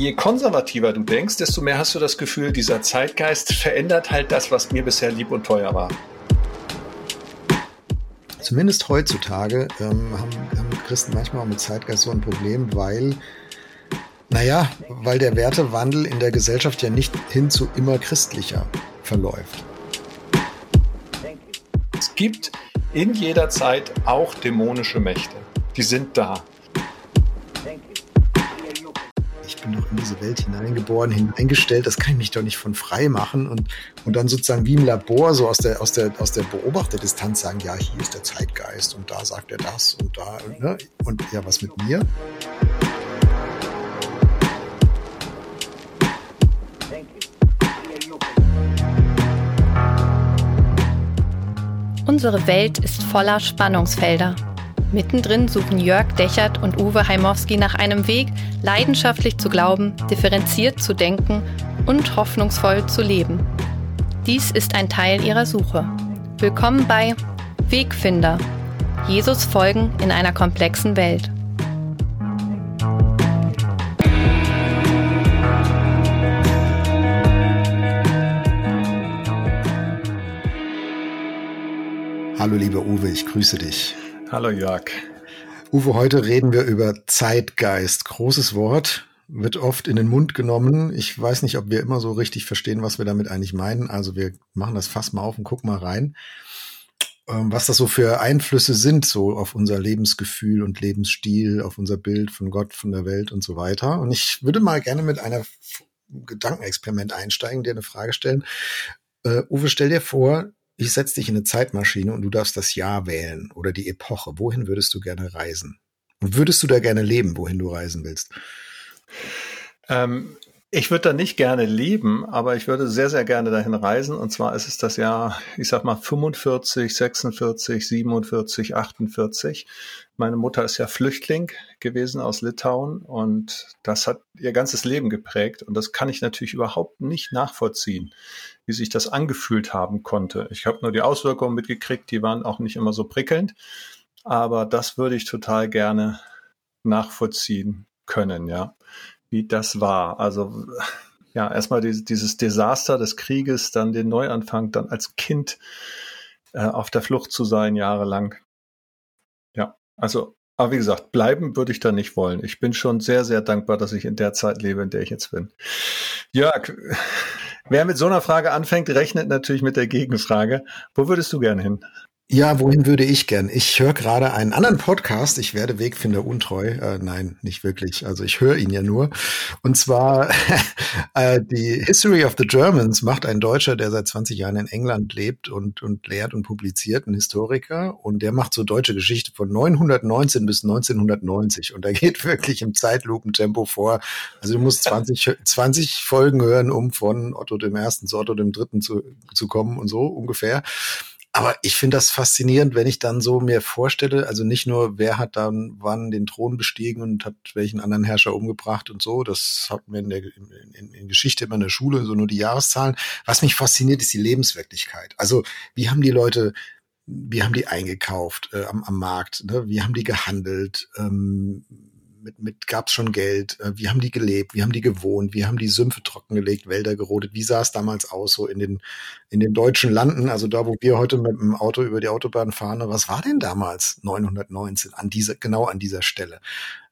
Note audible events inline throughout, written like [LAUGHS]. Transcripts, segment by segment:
je konservativer du denkst, desto mehr hast du das Gefühl, dieser Zeitgeist verändert halt das, was mir bisher lieb und teuer war. Zumindest heutzutage ähm, haben, haben Christen manchmal auch mit Zeitgeist so ein Problem, weil naja, weil der Wertewandel in der Gesellschaft ja nicht hin zu immer christlicher verläuft. Es gibt in jeder Zeit auch dämonische Mächte. Die sind da. Ich bin doch in diese Welt hineingeboren, hineingestellt, das kann ich mich doch nicht von frei machen und, und dann sozusagen wie im Labor so aus der, aus der, aus der Beobachterdistanz sagen, ja, hier ist der Zeitgeist und da sagt er das und da, ne? und ja, was mit mir? Unsere Welt ist voller Spannungsfelder. Mittendrin suchen Jörg Dechert und Uwe Heimowski nach einem Weg, leidenschaftlich zu glauben, differenziert zu denken und hoffnungsvoll zu leben. Dies ist ein Teil ihrer Suche. Willkommen bei Wegfinder. Jesus folgen in einer komplexen Welt. Hallo lieber Uwe, ich grüße dich. Hallo Jörg. Uwe, heute reden wir über Zeitgeist. Großes Wort, wird oft in den Mund genommen. Ich weiß nicht, ob wir immer so richtig verstehen, was wir damit eigentlich meinen. Also wir machen das fast mal auf und gucken mal rein, ähm, was das so für Einflüsse sind, so auf unser Lebensgefühl und Lebensstil, auf unser Bild von Gott, von der Welt und so weiter. Und ich würde mal gerne mit einer Gedankenexperiment einsteigen, dir eine Frage stellen. Uh, Uwe, stell dir vor, ich setze dich in eine Zeitmaschine und du darfst das Jahr wählen oder die Epoche. Wohin würdest du gerne reisen? Und würdest du da gerne leben, wohin du reisen willst? Ähm, ich würde da nicht gerne leben, aber ich würde sehr, sehr gerne dahin reisen. Und zwar ist es das Jahr, ich sag mal, 45, 46, 47, 48. Meine Mutter ist ja Flüchtling gewesen aus Litauen und das hat ihr ganzes Leben geprägt. Und das kann ich natürlich überhaupt nicht nachvollziehen, wie sich das angefühlt haben konnte. Ich habe nur die Auswirkungen mitgekriegt, die waren auch nicht immer so prickelnd. Aber das würde ich total gerne nachvollziehen können, ja wie das war. Also ja, erstmal dieses, dieses Desaster des Krieges, dann den Neuanfang, dann als Kind äh, auf der Flucht zu sein, jahrelang. Ja, also, aber wie gesagt, bleiben würde ich da nicht wollen. Ich bin schon sehr, sehr dankbar, dass ich in der Zeit lebe, in der ich jetzt bin. Jörg, wer mit so einer Frage anfängt, rechnet natürlich mit der Gegenfrage. Wo würdest du gerne hin? Ja, wohin würde ich gern? Ich höre gerade einen anderen Podcast. Ich werde Wegfinder untreu. Äh, nein, nicht wirklich. Also ich höre ihn ja nur. Und zwar [LAUGHS] äh, die History of the Germans macht ein Deutscher, der seit 20 Jahren in England lebt und, und lehrt und publiziert, ein Historiker. Und der macht so deutsche Geschichte von 919 bis 1990. Und da [LAUGHS] geht wirklich im Zeitlupentempo vor. Also du musst 20, 20 Folgen hören, um von Otto dem Ersten zu Otto dem Dritten zu, zu kommen und so ungefähr. Aber ich finde das faszinierend, wenn ich dann so mir vorstelle, also nicht nur, wer hat dann wann den Thron bestiegen und hat welchen anderen Herrscher umgebracht und so, das hatten wir in der in, in Geschichte immer in der Schule, so nur die Jahreszahlen. Was mich fasziniert, ist die Lebenswirklichkeit. Also wie haben die Leute wie haben die eingekauft äh, am, am Markt? Ne? Wie haben die gehandelt? Ähm, mit, mit gab's schon Geld, äh, wie haben die gelebt, wie haben die gewohnt, wie haben die Sümpfe trockengelegt, Wälder gerodet, wie sah es damals aus, so in den, in den deutschen Landen, also da, wo wir heute mit dem Auto über die Autobahn fahren, was war denn damals 919 an dieser, genau an dieser Stelle?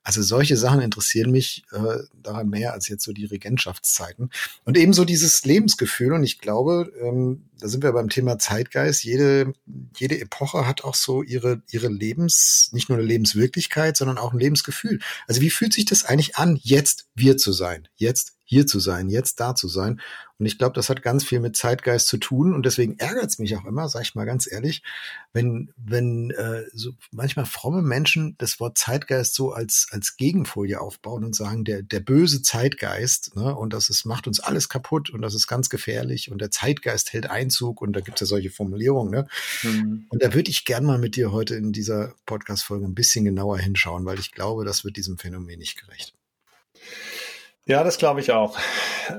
Also solche Sachen interessieren mich äh, daran mehr als jetzt so die Regentschaftszeiten. Und ebenso dieses Lebensgefühl. Und ich glaube, ähm, da sind wir beim Thema Zeitgeist. Jede, jede Epoche hat auch so ihre, ihre Lebens, nicht nur eine Lebenswirklichkeit, sondern auch ein Lebensgefühl. Also wie fühlt sich das eigentlich an, jetzt wir zu sein? Jetzt hier zu sein, jetzt da zu sein. Und ich glaube, das hat ganz viel mit Zeitgeist zu tun. Und deswegen ärgert es mich auch immer, sag ich mal ganz ehrlich, wenn, wenn äh, so manchmal fromme Menschen das Wort Zeitgeist so als, als Gegenfolie aufbauen und sagen, der, der böse Zeitgeist, ne, und das ist, macht uns alles kaputt und das ist ganz gefährlich und der Zeitgeist hält Einzug und da gibt es ja solche Formulierungen, ne? Mhm. Und da würde ich gern mal mit dir heute in dieser Podcast-Folge ein bisschen genauer hinschauen, weil ich glaube, das wird diesem Phänomen nicht gerecht. Ja, das glaube ich auch.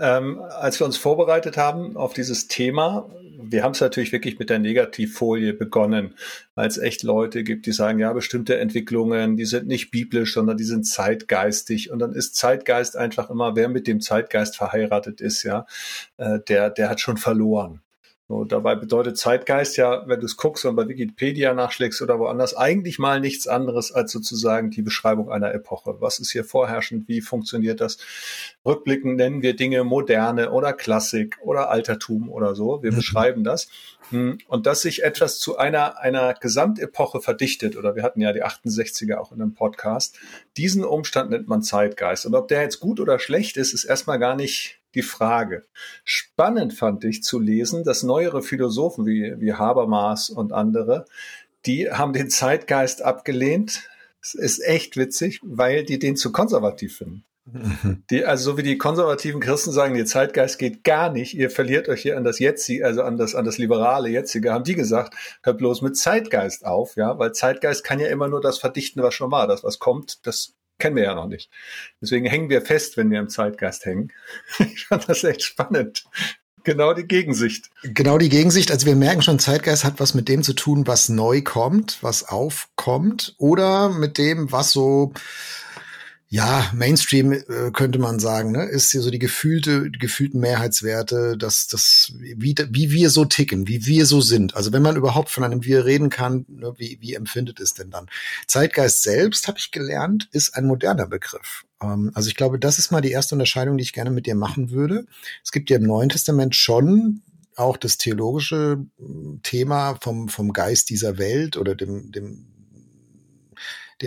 Ähm, als wir uns vorbereitet haben auf dieses Thema, wir haben es natürlich wirklich mit der Negativfolie begonnen, weil es echt Leute gibt, die sagen, ja, bestimmte Entwicklungen, die sind nicht biblisch, sondern die sind zeitgeistig. Und dann ist Zeitgeist einfach immer, wer mit dem Zeitgeist verheiratet ist, ja, äh, der, der hat schon verloren. So, dabei bedeutet Zeitgeist ja, wenn du es guckst und bei Wikipedia nachschlägst oder woanders, eigentlich mal nichts anderes als sozusagen die Beschreibung einer Epoche. Was ist hier vorherrschend? Wie funktioniert das? Rückblickend nennen wir Dinge moderne oder Klassik oder Altertum oder so. Wir mhm. beschreiben das. Hm, und dass sich etwas zu einer, einer Gesamtepoche verdichtet, oder wir hatten ja die 68er auch in einem Podcast, diesen Umstand nennt man Zeitgeist. Und ob der jetzt gut oder schlecht ist, ist erstmal gar nicht die Frage. Spannend fand ich zu lesen, dass neuere Philosophen wie, wie Habermas und andere, die haben den Zeitgeist abgelehnt. Es ist echt witzig, weil die den zu konservativ finden. Mhm. Die, also so wie die konservativen Christen sagen, der Zeitgeist geht gar nicht, ihr verliert euch hier an das Jetzige, also an das, an das liberale Jetzige, haben die gesagt, hört bloß mit Zeitgeist auf, ja, weil Zeitgeist kann ja immer nur das verdichten, was schon war. Das, was kommt, das kennen wir ja noch nicht. Deswegen hängen wir fest, wenn wir im Zeitgeist hängen. [LAUGHS] Ich fand das echt spannend. Genau die Gegensicht. Genau die Gegensicht. Also wir merken schon, Zeitgeist hat was mit dem zu tun, was neu kommt, was aufkommt oder mit dem, was so ja, Mainstream äh, könnte man sagen, ne, ist hier so die gefühlte, die gefühlten Mehrheitswerte, dass das, wie, wie wir so ticken, wie wir so sind. Also wenn man überhaupt von einem Wir reden kann, ne, wie, wie empfindet es denn dann? Zeitgeist selbst, habe ich gelernt, ist ein moderner Begriff. Ähm, also ich glaube, das ist mal die erste Unterscheidung, die ich gerne mit dir machen würde. Es gibt ja im Neuen Testament schon auch das theologische Thema vom, vom Geist dieser Welt oder dem, dem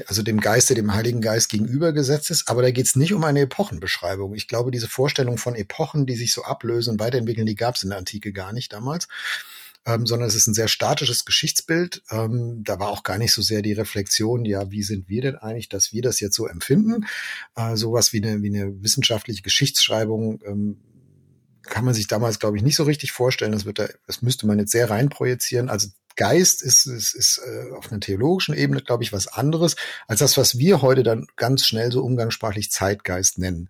also dem Geiste, dem Heiligen Geist gegenübergesetzt ist. Aber da geht es nicht um eine Epochenbeschreibung. Ich glaube, diese Vorstellung von Epochen, die sich so ablösen und weiterentwickeln, die gab es in der Antike gar nicht damals. Ähm, sondern es ist ein sehr statisches Geschichtsbild. Ähm, da war auch gar nicht so sehr die Reflexion, ja, wie sind wir denn eigentlich, dass wir das jetzt so empfinden? Äh, sowas wie eine, wie eine wissenschaftliche Geschichtsschreibung ähm, kann man sich damals, glaube ich, nicht so richtig vorstellen. Das, wird da, das müsste man jetzt sehr reinprojizieren. Also Geist ist, ist, ist äh, auf einer theologischen Ebene, glaube ich, was anderes als das, was wir heute dann ganz schnell so umgangssprachlich Zeitgeist nennen.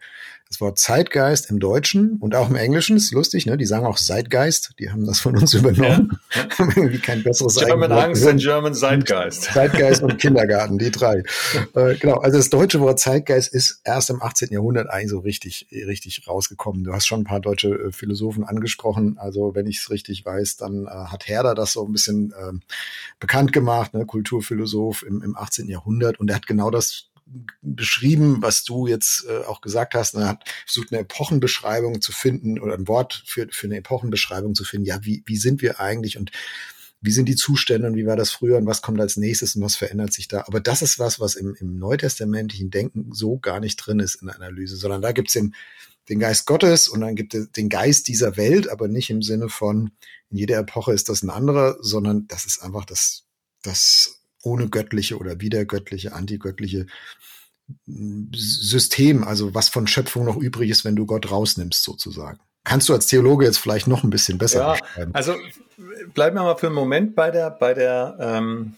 Das Wort Zeitgeist im Deutschen und auch im Englischen ist lustig, ne? Die sagen auch Zeitgeist, die haben das von uns übernommen. Ja. [LAUGHS] irgendwie kein besseres German Angst und German Zeitgeist. Zeitgeist und [LAUGHS] Kindergarten, die drei. äh, genau, also das deutsche Wort Zeitgeist ist erst im 18. Jahrhundert eigentlich so richtig, richtig rausgekommen. Du hast schon ein paar deutsche äh, Philosophen angesprochen. Also wenn ich es richtig weiß, dann äh, hat Herder das so ein bisschen äh, bekannt gemacht, ne? Kulturphilosoph im, im 18. Jahrhundert und er hat genau das beschrieben, was du jetzt äh, auch gesagt hast. Er hat versucht, eine Epochenbeschreibung zu finden oder ein Wort für, für eine Epochenbeschreibung zu finden. Ja, wie, wie sind wir eigentlich und wie sind die Zustände und wie war das früher und was kommt als nächstes und was verändert sich da. Aber das ist was, was im, im neutestamentlichen Denken so gar nicht drin ist in der Analyse, sondern da gibt's den, den Geist Gottes und dann gibt es den Geist dieser Welt, aber nicht im Sinne von, in jeder Epoche ist das ein anderer, sondern das ist einfach das, das ohne göttliche oder wiedergöttliche, antigöttliche System, also was von Schöpfung noch übrig ist, wenn du Gott rausnimmst, sozusagen. Kannst du als Theologe jetzt vielleicht noch ein bisschen besser ja, beschreiben? Also bleiben wir mal für einen Moment bei der, bei der, ähm,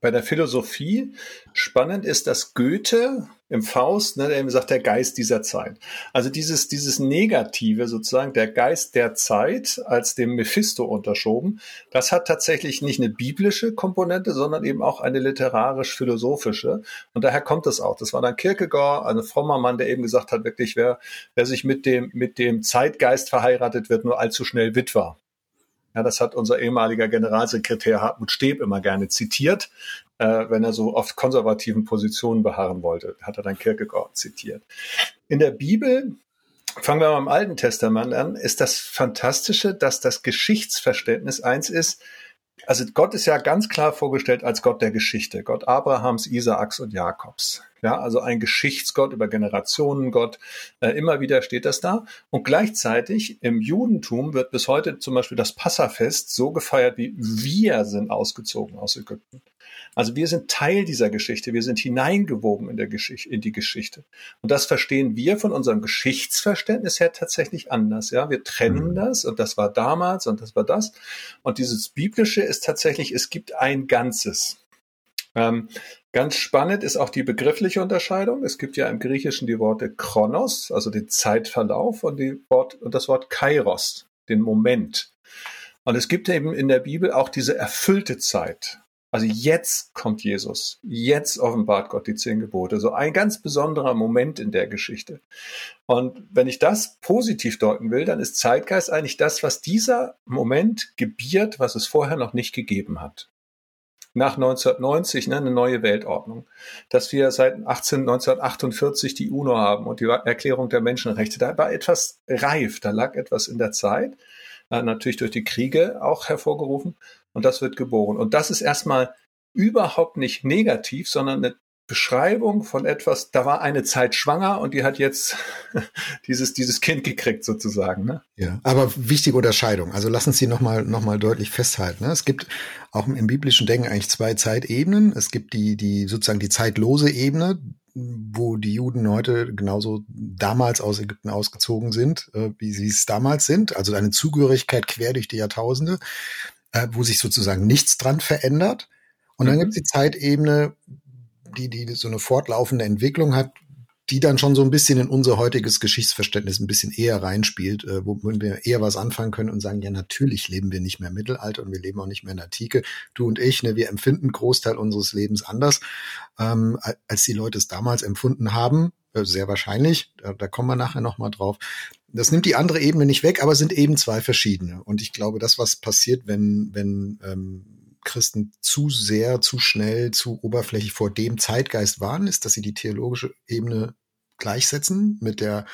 bei der Philosophie. Spannend ist, dass Goethe im Faust, ne, der eben sagt, der Geist dieser Zeit. Also dieses, dieses Negative sozusagen, der Geist der Zeit als dem Mephisto unterschoben, das hat tatsächlich nicht eine biblische Komponente, sondern eben auch eine literarisch-philosophische. Und daher kommt es auch. Das war dann Kierkegaard, ein frommer Mann, der eben gesagt hat, wirklich, wer, wer sich mit dem, mit dem Zeitgeist verheiratet, wird nur allzu schnell Witwer. Ja, das hat unser ehemaliger Generalsekretär Hartmut Steb immer gerne zitiert äh, wenn er so auf konservativen Positionen beharren wollte, hat er dann Kierkegaard zitiert. In der Bibel Fangen wir mal im Alten Testament an, ist das Fantastische, dass das Geschichtsverständnis eins ist, also Gott ist ja ganz klar vorgestellt als Gott der Geschichte, Gott Abrahams, Isaaks und Jakobs. Ja, also ein Geschichtsgott über Generationen Gott. Äh, immer wieder steht das da. Und gleichzeitig im Judentum wird bis heute zum Beispiel das Passafest so gefeiert wie wir sind ausgezogen aus Ägypten. Also wir sind Teil dieser Geschichte, wir sind hineingewoben in, der Geschichte, in die Geschichte. Und das verstehen wir von unserem Geschichtsverständnis her tatsächlich anders. Ja, wir trennen mhm. das und das war damals und das war das. Und dieses Biblische ist tatsächlich, es gibt ein Ganzes. Ähm, Ganz spannend ist auch die begriffliche Unterscheidung. Es gibt ja im Griechischen die Worte Chronos, also den Zeitverlauf, und, Wort, und das Wort Kairos, den Moment. Und es gibt eben in der Bibel auch diese erfüllte Zeit. Also jetzt kommt Jesus. Jetzt offenbart Gott die zehn Gebote. So ein ganz besonderer Moment in der Geschichte. Und wenn ich das positiv deuten will, dann ist Zeitgeist eigentlich das, was dieser Moment gebiert, was es vorher noch nicht gegeben hat nach 1990 ne, eine neue Weltordnung, dass wir seit 18, 1948 die UNO haben und die Erklärung der Menschenrechte. Da war etwas reif, da lag etwas in der Zeit, äh, natürlich durch die Kriege auch hervorgerufen und das wird geboren. Und das ist erstmal überhaupt nicht negativ, sondern eine Beschreibung von etwas, da war eine Zeit schwanger und die hat jetzt [LAUGHS] dieses, dieses Kind gekriegt sozusagen. Ne? Ja, aber wichtige Unterscheidung. Also lass uns die nochmal noch mal deutlich festhalten. Ne? Es gibt auch im biblischen Denken eigentlich zwei Zeitebenen. Es gibt die, die sozusagen die zeitlose Ebene, wo die Juden heute genauso damals aus Ägypten ausgezogen sind, äh, wie sie es damals sind. Also eine Zugehörigkeit quer durch die Jahrtausende, äh, wo sich sozusagen nichts dran verändert. Und dann mhm. gibt es die Zeitebene, die, die so eine fortlaufende Entwicklung hat, die dann schon so ein bisschen in unser heutiges Geschichtsverständnis ein bisschen eher reinspielt, äh, wo wir eher was anfangen können und sagen, ja, natürlich leben wir nicht mehr im Mittelalter und wir leben auch nicht mehr in der Antike. Du und ich, ne, wir empfinden Großteil unseres Lebens anders, ähm, als die Leute es damals empfunden haben. Äh, sehr wahrscheinlich, da, da kommen wir nachher nochmal drauf. Das nimmt die andere Ebene nicht weg, aber sind eben zwei verschiedene. Und ich glaube, das, was passiert, wenn, wenn ähm, Christen zu sehr, zu schnell, zu oberflächlich vor dem Zeitgeist waren, ist, dass sie die theologische Ebene gleichsetzen mit der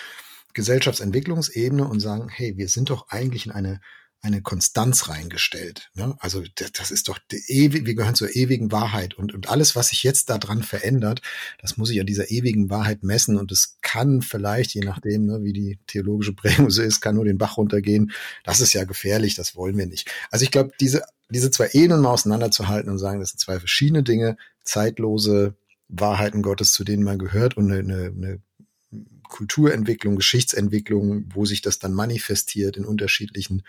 Gesellschaftsentwicklungsebene und sagen, hey, wir sind doch eigentlich in eine eine Konstanz reingestellt. Ne? Also das ist doch ewig, wir gehören zur ewigen Wahrheit und, und alles, was sich jetzt daran verändert, das muss ich an dieser ewigen Wahrheit messen und es kann vielleicht, je nachdem, ne, wie die theologische Prägung so ist, kann nur den Bach runtergehen. Das ist ja gefährlich, das wollen wir nicht. Also ich glaube, diese diese zwei Ebenen mal auseinanderzuhalten und sagen, das sind zwei verschiedene Dinge, zeitlose Wahrheiten Gottes, zu denen man gehört und eine, eine, eine Kulturentwicklung, Geschichtsentwicklung, wo sich das dann manifestiert in unterschiedlichen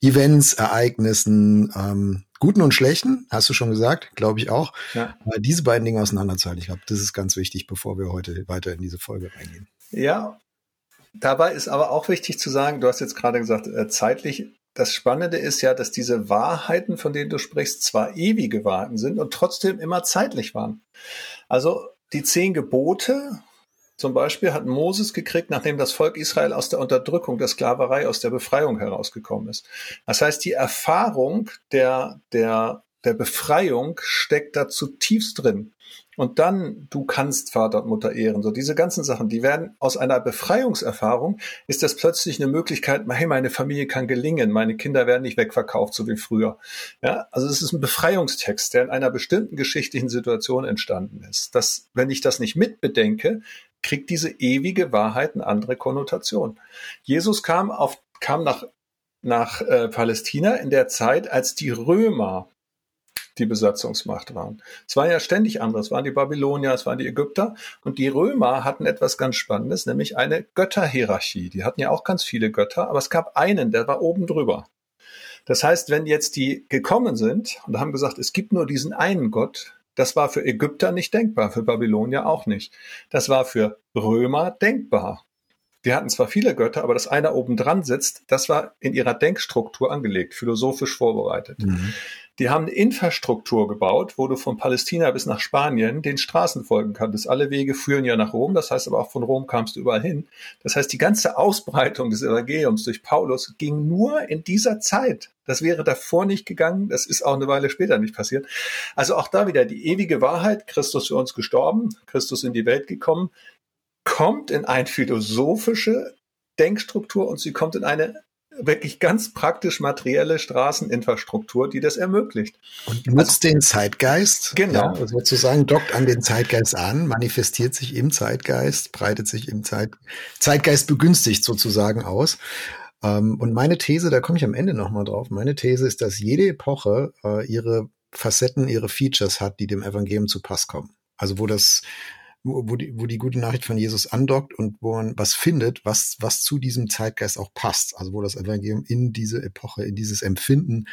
Events, Ereignissen, ähm, guten und schlechten, hast du schon gesagt, glaube ich auch. Ja. Aber diese beiden Dinge auseinanderzuhalten, ich glaube, das ist ganz wichtig, bevor wir heute weiter in diese Folge reingehen. Ja, dabei ist aber auch wichtig zu sagen, du hast jetzt gerade gesagt, äh, zeitlich das Spannende ist ja, dass diese Wahrheiten, von denen du sprichst, zwar ewige Wahrheiten sind und trotzdem immer zeitlich waren. Also die zehn Gebote zum Beispiel hat Moses gekriegt, nachdem das Volk Israel aus der Unterdrückung, der Sklaverei, aus der Befreiung herausgekommen ist. Das heißt, die Erfahrung der, der, der Befreiung steckt da zutiefst drin. Und dann, du kannst Vater und Mutter ehren. So diese ganzen Sachen, die werden aus einer Befreiungserfahrung, ist das plötzlich eine Möglichkeit, hey, meine Familie kann gelingen, meine Kinder werden nicht wegverkauft, so wie früher. Ja, also es ist ein Befreiungstext, der in einer bestimmten geschichtlichen Situation entstanden ist. Das, wenn ich das nicht mitbedenke, kriegt diese ewige Wahrheit eine andere Konnotation. Jesus kam auf, kam nach nach äh, Palästina in der Zeit, als die Römer die Besatzungsmacht waren. Es waren ja ständig andere. Es waren die Babylonier, es waren die Ägypter. Und die Römer hatten etwas ganz Spannendes, nämlich eine Götterhierarchie. Die hatten ja auch ganz viele Götter, aber es gab einen, der war oben drüber. Das heißt, wenn jetzt die gekommen sind und haben gesagt, es gibt nur diesen einen Gott, das war für Ägypter nicht denkbar, für Babylonier auch nicht. Das war für Römer denkbar. Die hatten zwar viele Götter, aber dass einer oben dran sitzt, das war in ihrer Denkstruktur angelegt, philosophisch vorbereitet. Mhm. Die haben eine Infrastruktur gebaut, wo du von Palästina bis nach Spanien den Straßen folgen kannst. Alle Wege führen ja nach Rom, das heißt aber auch von Rom kamst du überall hin. Das heißt, die ganze Ausbreitung des Evangeliums durch Paulus ging nur in dieser Zeit. Das wäre davor nicht gegangen, das ist auch eine Weile später nicht passiert. Also auch da wieder die ewige Wahrheit, Christus für uns gestorben, Christus in die Welt gekommen, kommt in eine philosophische Denkstruktur und sie kommt in eine wirklich ganz praktisch materielle Straßeninfrastruktur, die das ermöglicht. Und nutzt also, den Zeitgeist. Genau. Ja, sozusagen dockt an den Zeitgeist an, manifestiert sich im Zeitgeist, breitet sich im Zeit, Zeitgeist begünstigt sozusagen aus. Ähm, und meine These, da komme ich am Ende nochmal drauf, meine These ist, dass jede Epoche äh, ihre Facetten, ihre Features hat, die dem Evangelium zu Pass kommen. Also wo das wo, die, wo die gute Nachricht von Jesus andockt und wo man was findet, was, was zu diesem Zeitgeist auch passt. Also wo das Evangelium in diese Epoche, in dieses Empfinden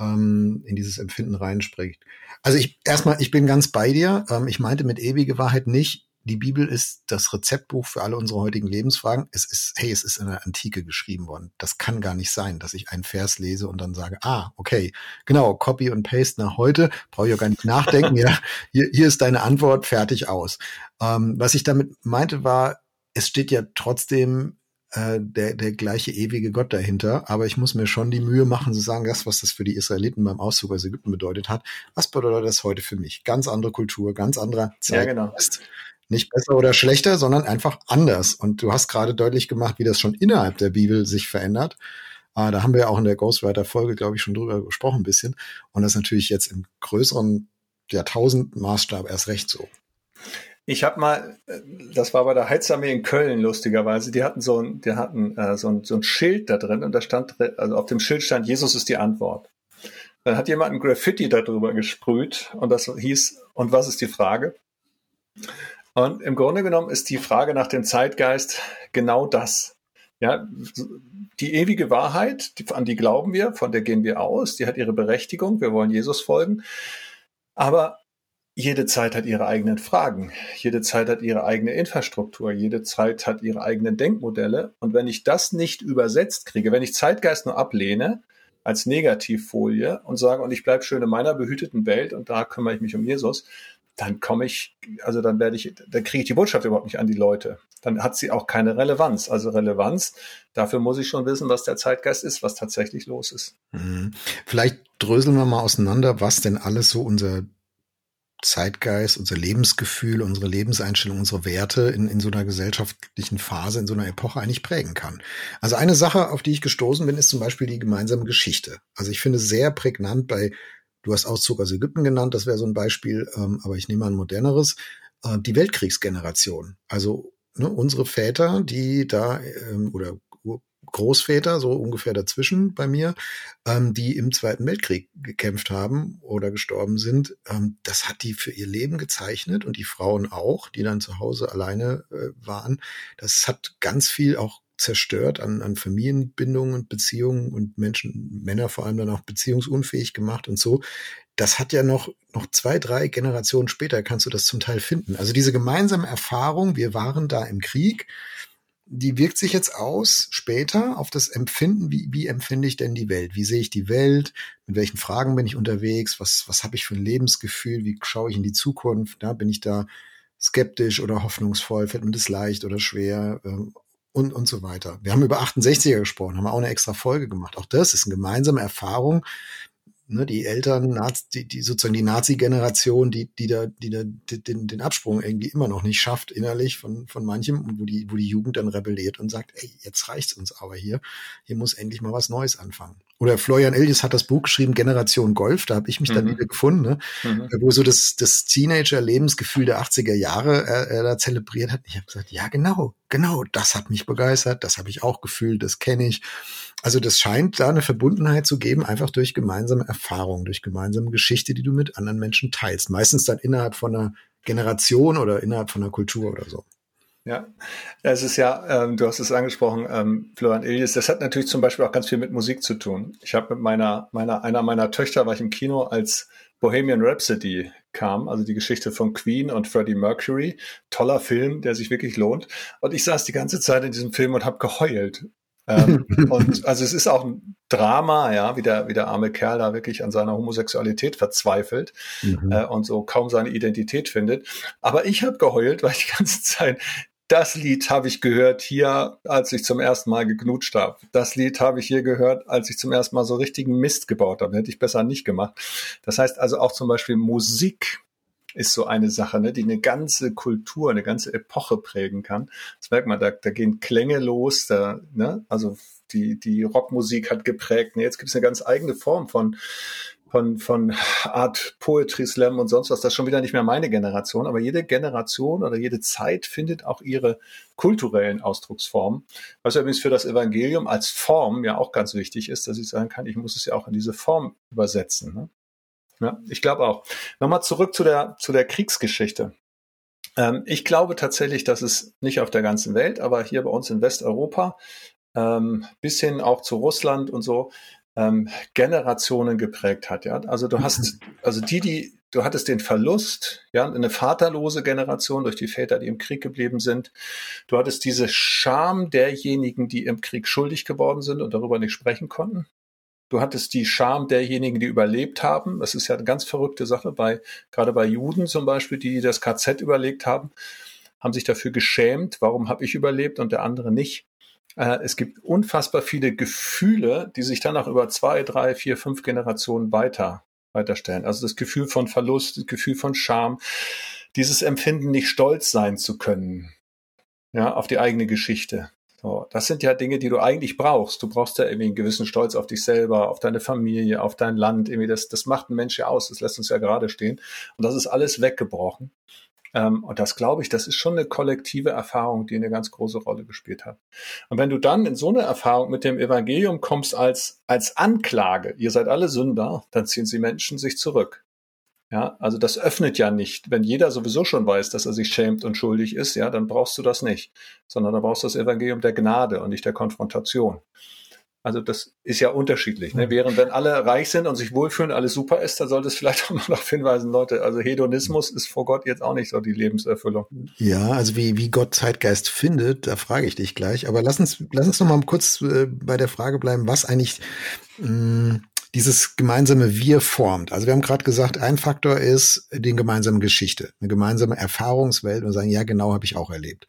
ähm, in dieses Empfinden reinspricht. Also ich erstmal, ich bin ganz bei dir. Ähm, ich meinte mit ewige Wahrheit nicht, die Bibel ist das Rezeptbuch für alle unsere heutigen Lebensfragen. Es ist, hey, es ist in der Antike geschrieben worden. Das kann gar nicht sein, dass ich einen Vers lese und dann sage, ah, okay, genau, Copy und Paste nach heute, brauche ich auch gar nicht nachdenken. ja, hier, hier ist deine Antwort, fertig aus. Ähm, was ich damit meinte war, es steht ja trotzdem äh, der, der gleiche ewige Gott dahinter, aber ich muss mir schon die Mühe machen zu sagen, das, was das für die Israeliten beim Auszug aus Ägypten bedeutet hat, was bedeutet das heute für mich? Ganz andere Kultur, ganz anderer Zeit. Ja, genau nicht besser oder schlechter, sondern einfach anders. Und du hast gerade deutlich gemacht, wie das schon innerhalb der Bibel sich verändert. Äh, da haben wir ja auch in der Ghostwriter-Folge, glaube ich, schon drüber gesprochen ein bisschen. Und das ist natürlich jetzt im größeren Jahrtausend-Maßstab erst recht so. Ich habe mal, äh, das war bei der Heizarmee in Köln lustigerweise, die hatten so ein, die hatten äh, so, ein, so ein Schild da drin und da stand, also auf dem Schild stand, Jesus ist die Antwort. Dann hat jemand ein Graffiti darüber gesprüht und das hieß, und was ist die Frage? Und im Grunde genommen ist die Frage nach dem Zeitgeist genau das. Ja, die ewige Wahrheit, die, an die glauben wir, von der gehen wir aus, die hat ihre Berechtigung, wir wollen Jesus folgen. Aber jede Zeit hat ihre eigenen Fragen, jede Zeit hat ihre eigene Infrastruktur, jede Zeit hat ihre eigenen Denkmodelle. Und wenn ich das nicht übersetzt kriege, wenn ich Zeitgeist nur ablehne als Negativfolie und sage, und ich bleibe schön in meiner behüteten Welt und da kümmere ich mich um Jesus, dann komme ich, also dann werde ich, dann kriege ich die Botschaft überhaupt nicht an die Leute. Dann hat sie auch keine Relevanz. Also Relevanz, dafür muss ich schon wissen, was der Zeitgeist ist, was tatsächlich los ist. Mhm. Vielleicht dröseln wir mal auseinander, was denn alles so unser Zeitgeist, unser Lebensgefühl, unsere Lebenseinstellung, unsere Werte in, in so einer gesellschaftlichen Phase, in so einer Epoche eigentlich prägen kann. Also eine Sache, auf die ich gestoßen bin, ist zum Beispiel die gemeinsame Geschichte. Also ich finde sehr prägnant bei Du hast Auszug aus Ägypten genannt, das wäre so ein Beispiel, ähm, aber ich nehme ein moderneres. Äh, die Weltkriegsgeneration. Also ne, unsere Väter, die da ähm, oder Großväter, so ungefähr dazwischen bei mir, ähm, die im Zweiten Weltkrieg gekämpft haben oder gestorben sind, ähm, das hat die für ihr Leben gezeichnet und die Frauen auch, die dann zu Hause alleine äh, waren. Das hat ganz viel auch zerstört an, an Familienbindungen und Beziehungen und Menschen, Männer vor allem dann auch beziehungsunfähig gemacht und so. Das hat ja noch, noch zwei, drei Generationen später kannst du das zum Teil finden. Also diese gemeinsame Erfahrung, wir waren da im Krieg, die wirkt sich jetzt aus später auf das Empfinden, wie, wie empfinde ich denn die Welt? Wie sehe ich die Welt? Mit welchen Fragen bin ich unterwegs? Was, was habe ich für ein Lebensgefühl? Wie schaue ich in die Zukunft? Ja, bin ich da skeptisch oder hoffnungsvoll? Fällt mir das leicht oder schwer? Ähm, und, und so weiter. Wir haben über 68er gesprochen, haben auch eine extra Folge gemacht. Auch das ist eine gemeinsame Erfahrung. Ne, die Eltern, die, die sozusagen die Nazi-Generation, die, die da, die da den, den Absprung irgendwie immer noch nicht schafft innerlich von, von manchem, wo die, wo die Jugend dann rebelliert und sagt, ey, jetzt reicht's uns aber hier. Hier muss endlich mal was Neues anfangen. Oder Florian Illies hat das Buch geschrieben, Generation Golf, da habe ich mich mhm. dann wieder gefunden, ne? Mhm. wo so das, das Teenager-Lebensgefühl der 80er Jahre er, er da zelebriert hat. Ich habe gesagt, ja genau, genau, das hat mich begeistert, das habe ich auch gefühlt, das kenne ich. Also das scheint da eine Verbundenheit zu geben, einfach durch gemeinsame Erfahrungen, durch gemeinsame Geschichte, die du mit anderen Menschen teilst. Meistens dann innerhalb von einer Generation oder innerhalb von einer Kultur oder so. Ja, es ist ja, ähm, du hast es angesprochen, ähm, Florian Elias, das hat natürlich zum Beispiel auch ganz viel mit Musik zu tun. Ich habe mit meiner, meiner, einer meiner Töchter war ich im Kino, als Bohemian Rhapsody kam, also die Geschichte von Queen und Freddie Mercury. Toller Film, der sich wirklich lohnt. Und ich saß die ganze Zeit in diesem Film und habe geheult. ähm, [LAUGHS] und also es ist auch ein Drama, ja, wie der, wie der arme Kerl da wirklich an seiner Homosexualität verzweifelt mhm. äh, und so kaum seine Identität findet. Aber ich habe geheult, weil ich die ganze Zeit das Lied habe ich gehört hier, als ich zum ersten Mal geknutscht habe. Das Lied habe ich hier gehört, als ich zum ersten Mal so richtigen Mist gebaut habe. Hätte ich besser nicht gemacht. Das heißt also auch zum Beispiel Musik ist so eine Sache, ne, die eine ganze Kultur, eine ganze Epoche prägen kann. Das merkt man, da, da gehen Klänge los, da, ne, also die, die Rockmusik hat geprägt. Ne, jetzt gibt es eine ganz eigene Form von von, von Art Poetry Slam und sonst was, das ist schon wieder nicht mehr meine Generation, aber jede Generation oder jede Zeit findet auch ihre kulturellen Ausdrucksformen, was übrigens für das Evangelium als Form ja auch ganz wichtig ist, dass ich sagen kann, ich muss es ja auch in diese Form übersetzen. Ne? Ja, ich glaube auch. Nochmal zurück zu der, zu der Kriegsgeschichte. Ähm, ich glaube tatsächlich, dass es nicht auf der ganzen Welt, aber hier bei uns in Westeuropa, ähm, bis hin auch zu Russland und so, ähm, Generationen geprägt hat. Ja, also du hast, also die, die, du hattest den Verlust, ja, eine vaterlose Generation durch die Väter, die im Krieg geblieben sind. Du hattest diese Scham derjenigen, die im Krieg schuldig geworden sind und darüber nicht sprechen konnten. Du hattest die Scham derjenigen, die überlebt haben. Das ist ja eine ganz verrückte Sache bei, gerade bei Juden zum Beispiel, die das KZ überlegt haben, haben sich dafür geschämt. Warum habe ich überlebt und der andere nicht? Äh, es gibt unfassbar viele Gefühle, die sich dann auch über zwei, drei, vier, fünf Generationen weiter, weiterstellen. Also das Gefühl von Verlust, das Gefühl von Scham, dieses Empfinden, nicht stolz sein zu können, ja, auf die eigene Geschichte. So, das sind ja Dinge, die du eigentlich brauchst. Du brauchst ja irgendwie einen gewissen Stolz auf dich selber, auf deine Familie, auf dein Land. Irgendwie das, das macht ein Mensch ja aus. Das lässt uns ja gerade stehen. Und das ist alles weggebrochen. Ähm, und das glaube ich, das ist schon eine kollektive Erfahrung, die eine ganz große Rolle gespielt hat. Und wenn du dann in so eine Erfahrung mit dem Evangelium kommst als, als Anklage, ihr seid alle Sünder, dann ziehen sie Menschen sich zurück. Ja, also das öffnet ja nicht. Wenn jeder sowieso schon weiß, dass er sich schämt und schuldig ist, ja, dann brauchst du das nicht, sondern da brauchst du das Evangelium der Gnade und nicht der Konfrontation. Also das ist ja unterschiedlich. Ne? Während wenn alle reich sind und sich wohlfühlen, alles super ist, dann sollte es vielleicht [LAUGHS] auch mal darauf hinweisen, Leute, also Hedonismus ist vor Gott jetzt auch nicht so die Lebenserfüllung. Ja, also wie, wie Gott Zeitgeist findet, da frage ich dich gleich. Aber lass uns, lass uns noch mal kurz äh, bei der Frage bleiben, was eigentlich mh, hm, dieses gemeinsame Wir formt. Also wir haben gerade gesagt, ein Faktor ist die gemeinsame Geschichte, eine gemeinsame Erfahrungswelt und sagen, ja, genau habe ich auch erlebt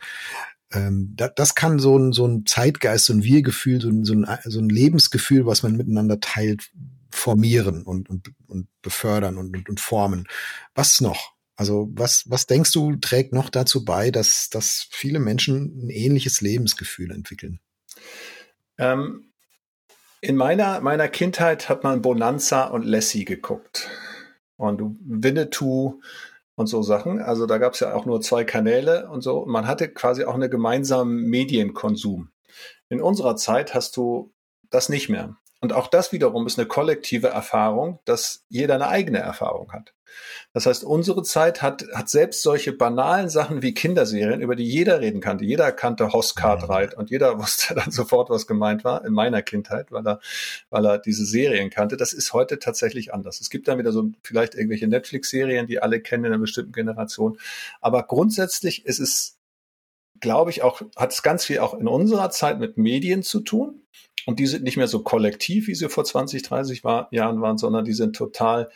ähm, da, das kann so ein, so ein Zeitgeist, so ein Wir-Gefühl, so ein, so, ein, so ein Lebensgefühl, was man miteinander teilt, formieren und, und, und befördern und, und, und formen. Was noch? Also was, was denkst du, trägt noch dazu bei, dass, dass viele Menschen ein ähnliches Lebensgefühl entwickeln? Ähm, in meiner, meiner Kindheit hat man Bonanza und Lassie geguckt. Und Winnetou und so Sachen. Also da gab es ja auch nur zwei Kanäle und so. Man hatte quasi auch einen gemeinsamen Medienkonsum. In unserer Zeit hast du das nicht mehr. Und auch das wiederum ist eine kollektive Erfahrung, dass jeder eine eigene Erfahrung hat. Das heißt, unsere Zeit hat, hat selbst solche banalen Sachen wie Kinderserien, über die jeder reden kannte. Jeder kannte Hoss Cartwright und jeder [LAUGHS] wusste dann sofort, was gemeint war in meiner Kindheit, weil er, weil er diese Serien kannte. Das ist heute tatsächlich anders. Es gibt dann wieder so vielleicht irgendwelche Netflix-Serien, die alle kennen in einer bestimmten Generation. Aber grundsätzlich ist es, glaube ich, auch, hat es ganz viel auch in unserer Zeit mit Medien zu tun. Und die sind nicht mehr so kollektiv, wie sie vor 20, 30 war, Jahren waren, sondern die sind total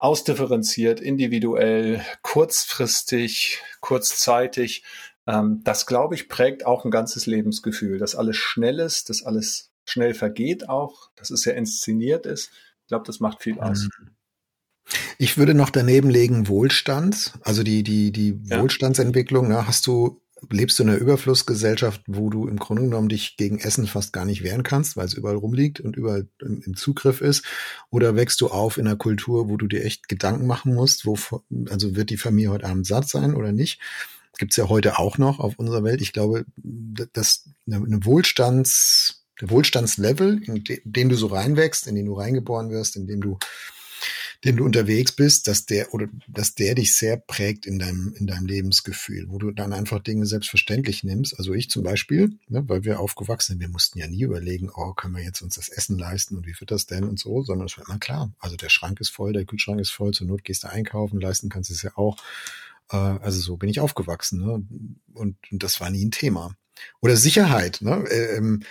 ausdifferenziert, individuell, kurzfristig, kurzzeitig. Ähm, das, glaube ich, prägt auch ein ganzes Lebensgefühl, dass alles schnell ist, dass alles schnell vergeht auch, dass es sehr inszeniert ist. Ich glaube, das macht viel aus. Mhm. Ich würde noch daneben legen Wohlstand, also die, die, die ja. Wohlstandsentwicklung. Ne? Hast du lebst du in einer Überflussgesellschaft, wo du im Grunde genommen dich gegen Essen fast gar nicht wehren kannst, weil es überall rumliegt und überall im, im, Zugriff ist? Oder wächst du auf in einer Kultur, wo du dir echt Gedanken machen musst, wo, also wird die Familie heute Abend satt sein oder nicht? Gibt's ja heute auch noch auf unserer Welt. Ich glaube, dass eine Wohlstands, der Wohlstandslevel, in den du so reinwächst, in den du reingeboren wirst, in dem du dem du unterwegs bist, dass der oder dass der dich sehr prägt in deinem in deinem Lebensgefühl, wo du dann einfach Dinge selbstverständlich nimmst. Also ich zum Beispiel, ne, weil wir aufgewachsen sind, wir mussten ja nie überlegen, oh, können wir jetzt uns das Essen leisten und wie wird das denn und so, sondern es war immer klar. Also der Schrank ist voll, der Kühlschrank ist voll, zur Not gehst du einkaufen, leisten kannst du es ja auch. Äh, also so bin ich aufgewachsen, ne? Und, und das war nie ein Thema. Oder Sicherheit. Ne? Ähm,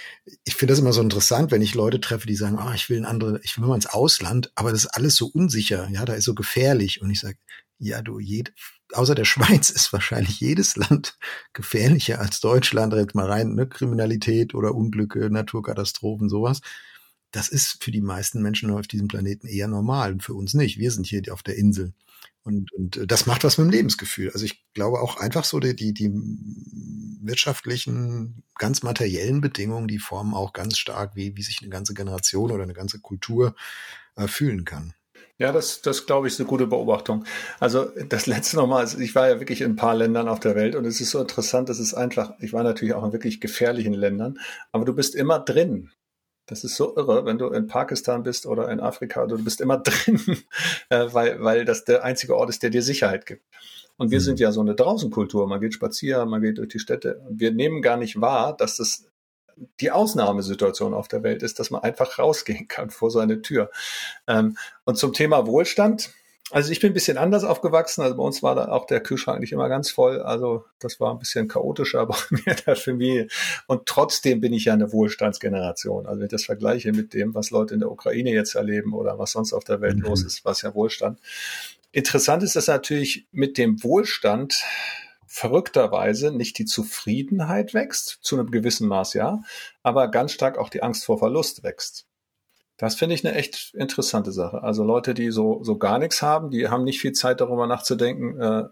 ich finde das immer so interessant, wenn ich Leute treffe, die sagen, ah, ich will ein andere, ich will mal ins Ausland, aber das ist alles so unsicher, ja, da ist so gefährlich. Und ich sage, ja, du, jed, außer der [LAUGHS] Schweiz ist wahrscheinlich jedes Land [LAUGHS] gefährlicher als Deutschland, direkt mal rein, ne? Kriminalität oder Unglücke, Naturkatastrophen, sowas. Das ist für die meisten Menschen auf diesem Planeten eher normal und für uns nicht. Wir sind hier auf der Insel. Und, und äh, das macht was mit dem Lebensgefühl. Also ich glaube auch einfach so, die, die, die wirtschaftlichen, ganz materiellen Bedingungen, die formen auch ganz stark, wie, wie sich eine ganze Generation oder eine ganze Kultur äh, fühlen kann. Ja, das, das glaube ich ist eine gute Beobachtung. Also das letzte nochmal, also ich war ja wirklich in ein paar Ländern auf der Welt und es ist so interessant, das ist einfach, ich war natürlich auch in wirklich gefährlichen Ländern, aber du bist immer drin. Das ist so irre, wenn du in Pakistan bist oder in Afrika, du bist immer [LAUGHS] drin, äh, weil, weil das der einzige Ort ist, der dir Sicherheit gibt. Und wir mhm. sind ja so eine Draußenkultur. Man geht spazieren, man geht durch die Städte. Und wir nehmen gar nicht wahr, dass das die Ausnahmesituation auf der Welt ist, dass man einfach rausgehen kann vor seine Tür. Ähm, und zum Thema Wohlstand, also ich bin ein bisschen anders aufgewachsen. Also bei uns war da auch der Kühlschrank nicht immer ganz voll. Also das war ein bisschen chaotischer [LAUGHS] bei mir der Familie. Und trotzdem bin ich ja eine Wohlstandsgeneration. Also wenn ich das vergleiche mit dem, was Leute in der Ukraine jetzt erleben oder was sonst auf der Welt mhm. los ist, was ja Wohlstand. Interessant ist, dass natürlich mit dem Wohlstand verrückterweise nicht die Zufriedenheit wächst, zu einem gewissen Maß ja, aber ganz stark auch die Angst vor Verlust wächst. Das finde ich eine echt interessante Sache. Also Leute, die so, so gar nichts haben, die haben nicht viel Zeit darüber nachzudenken, äh,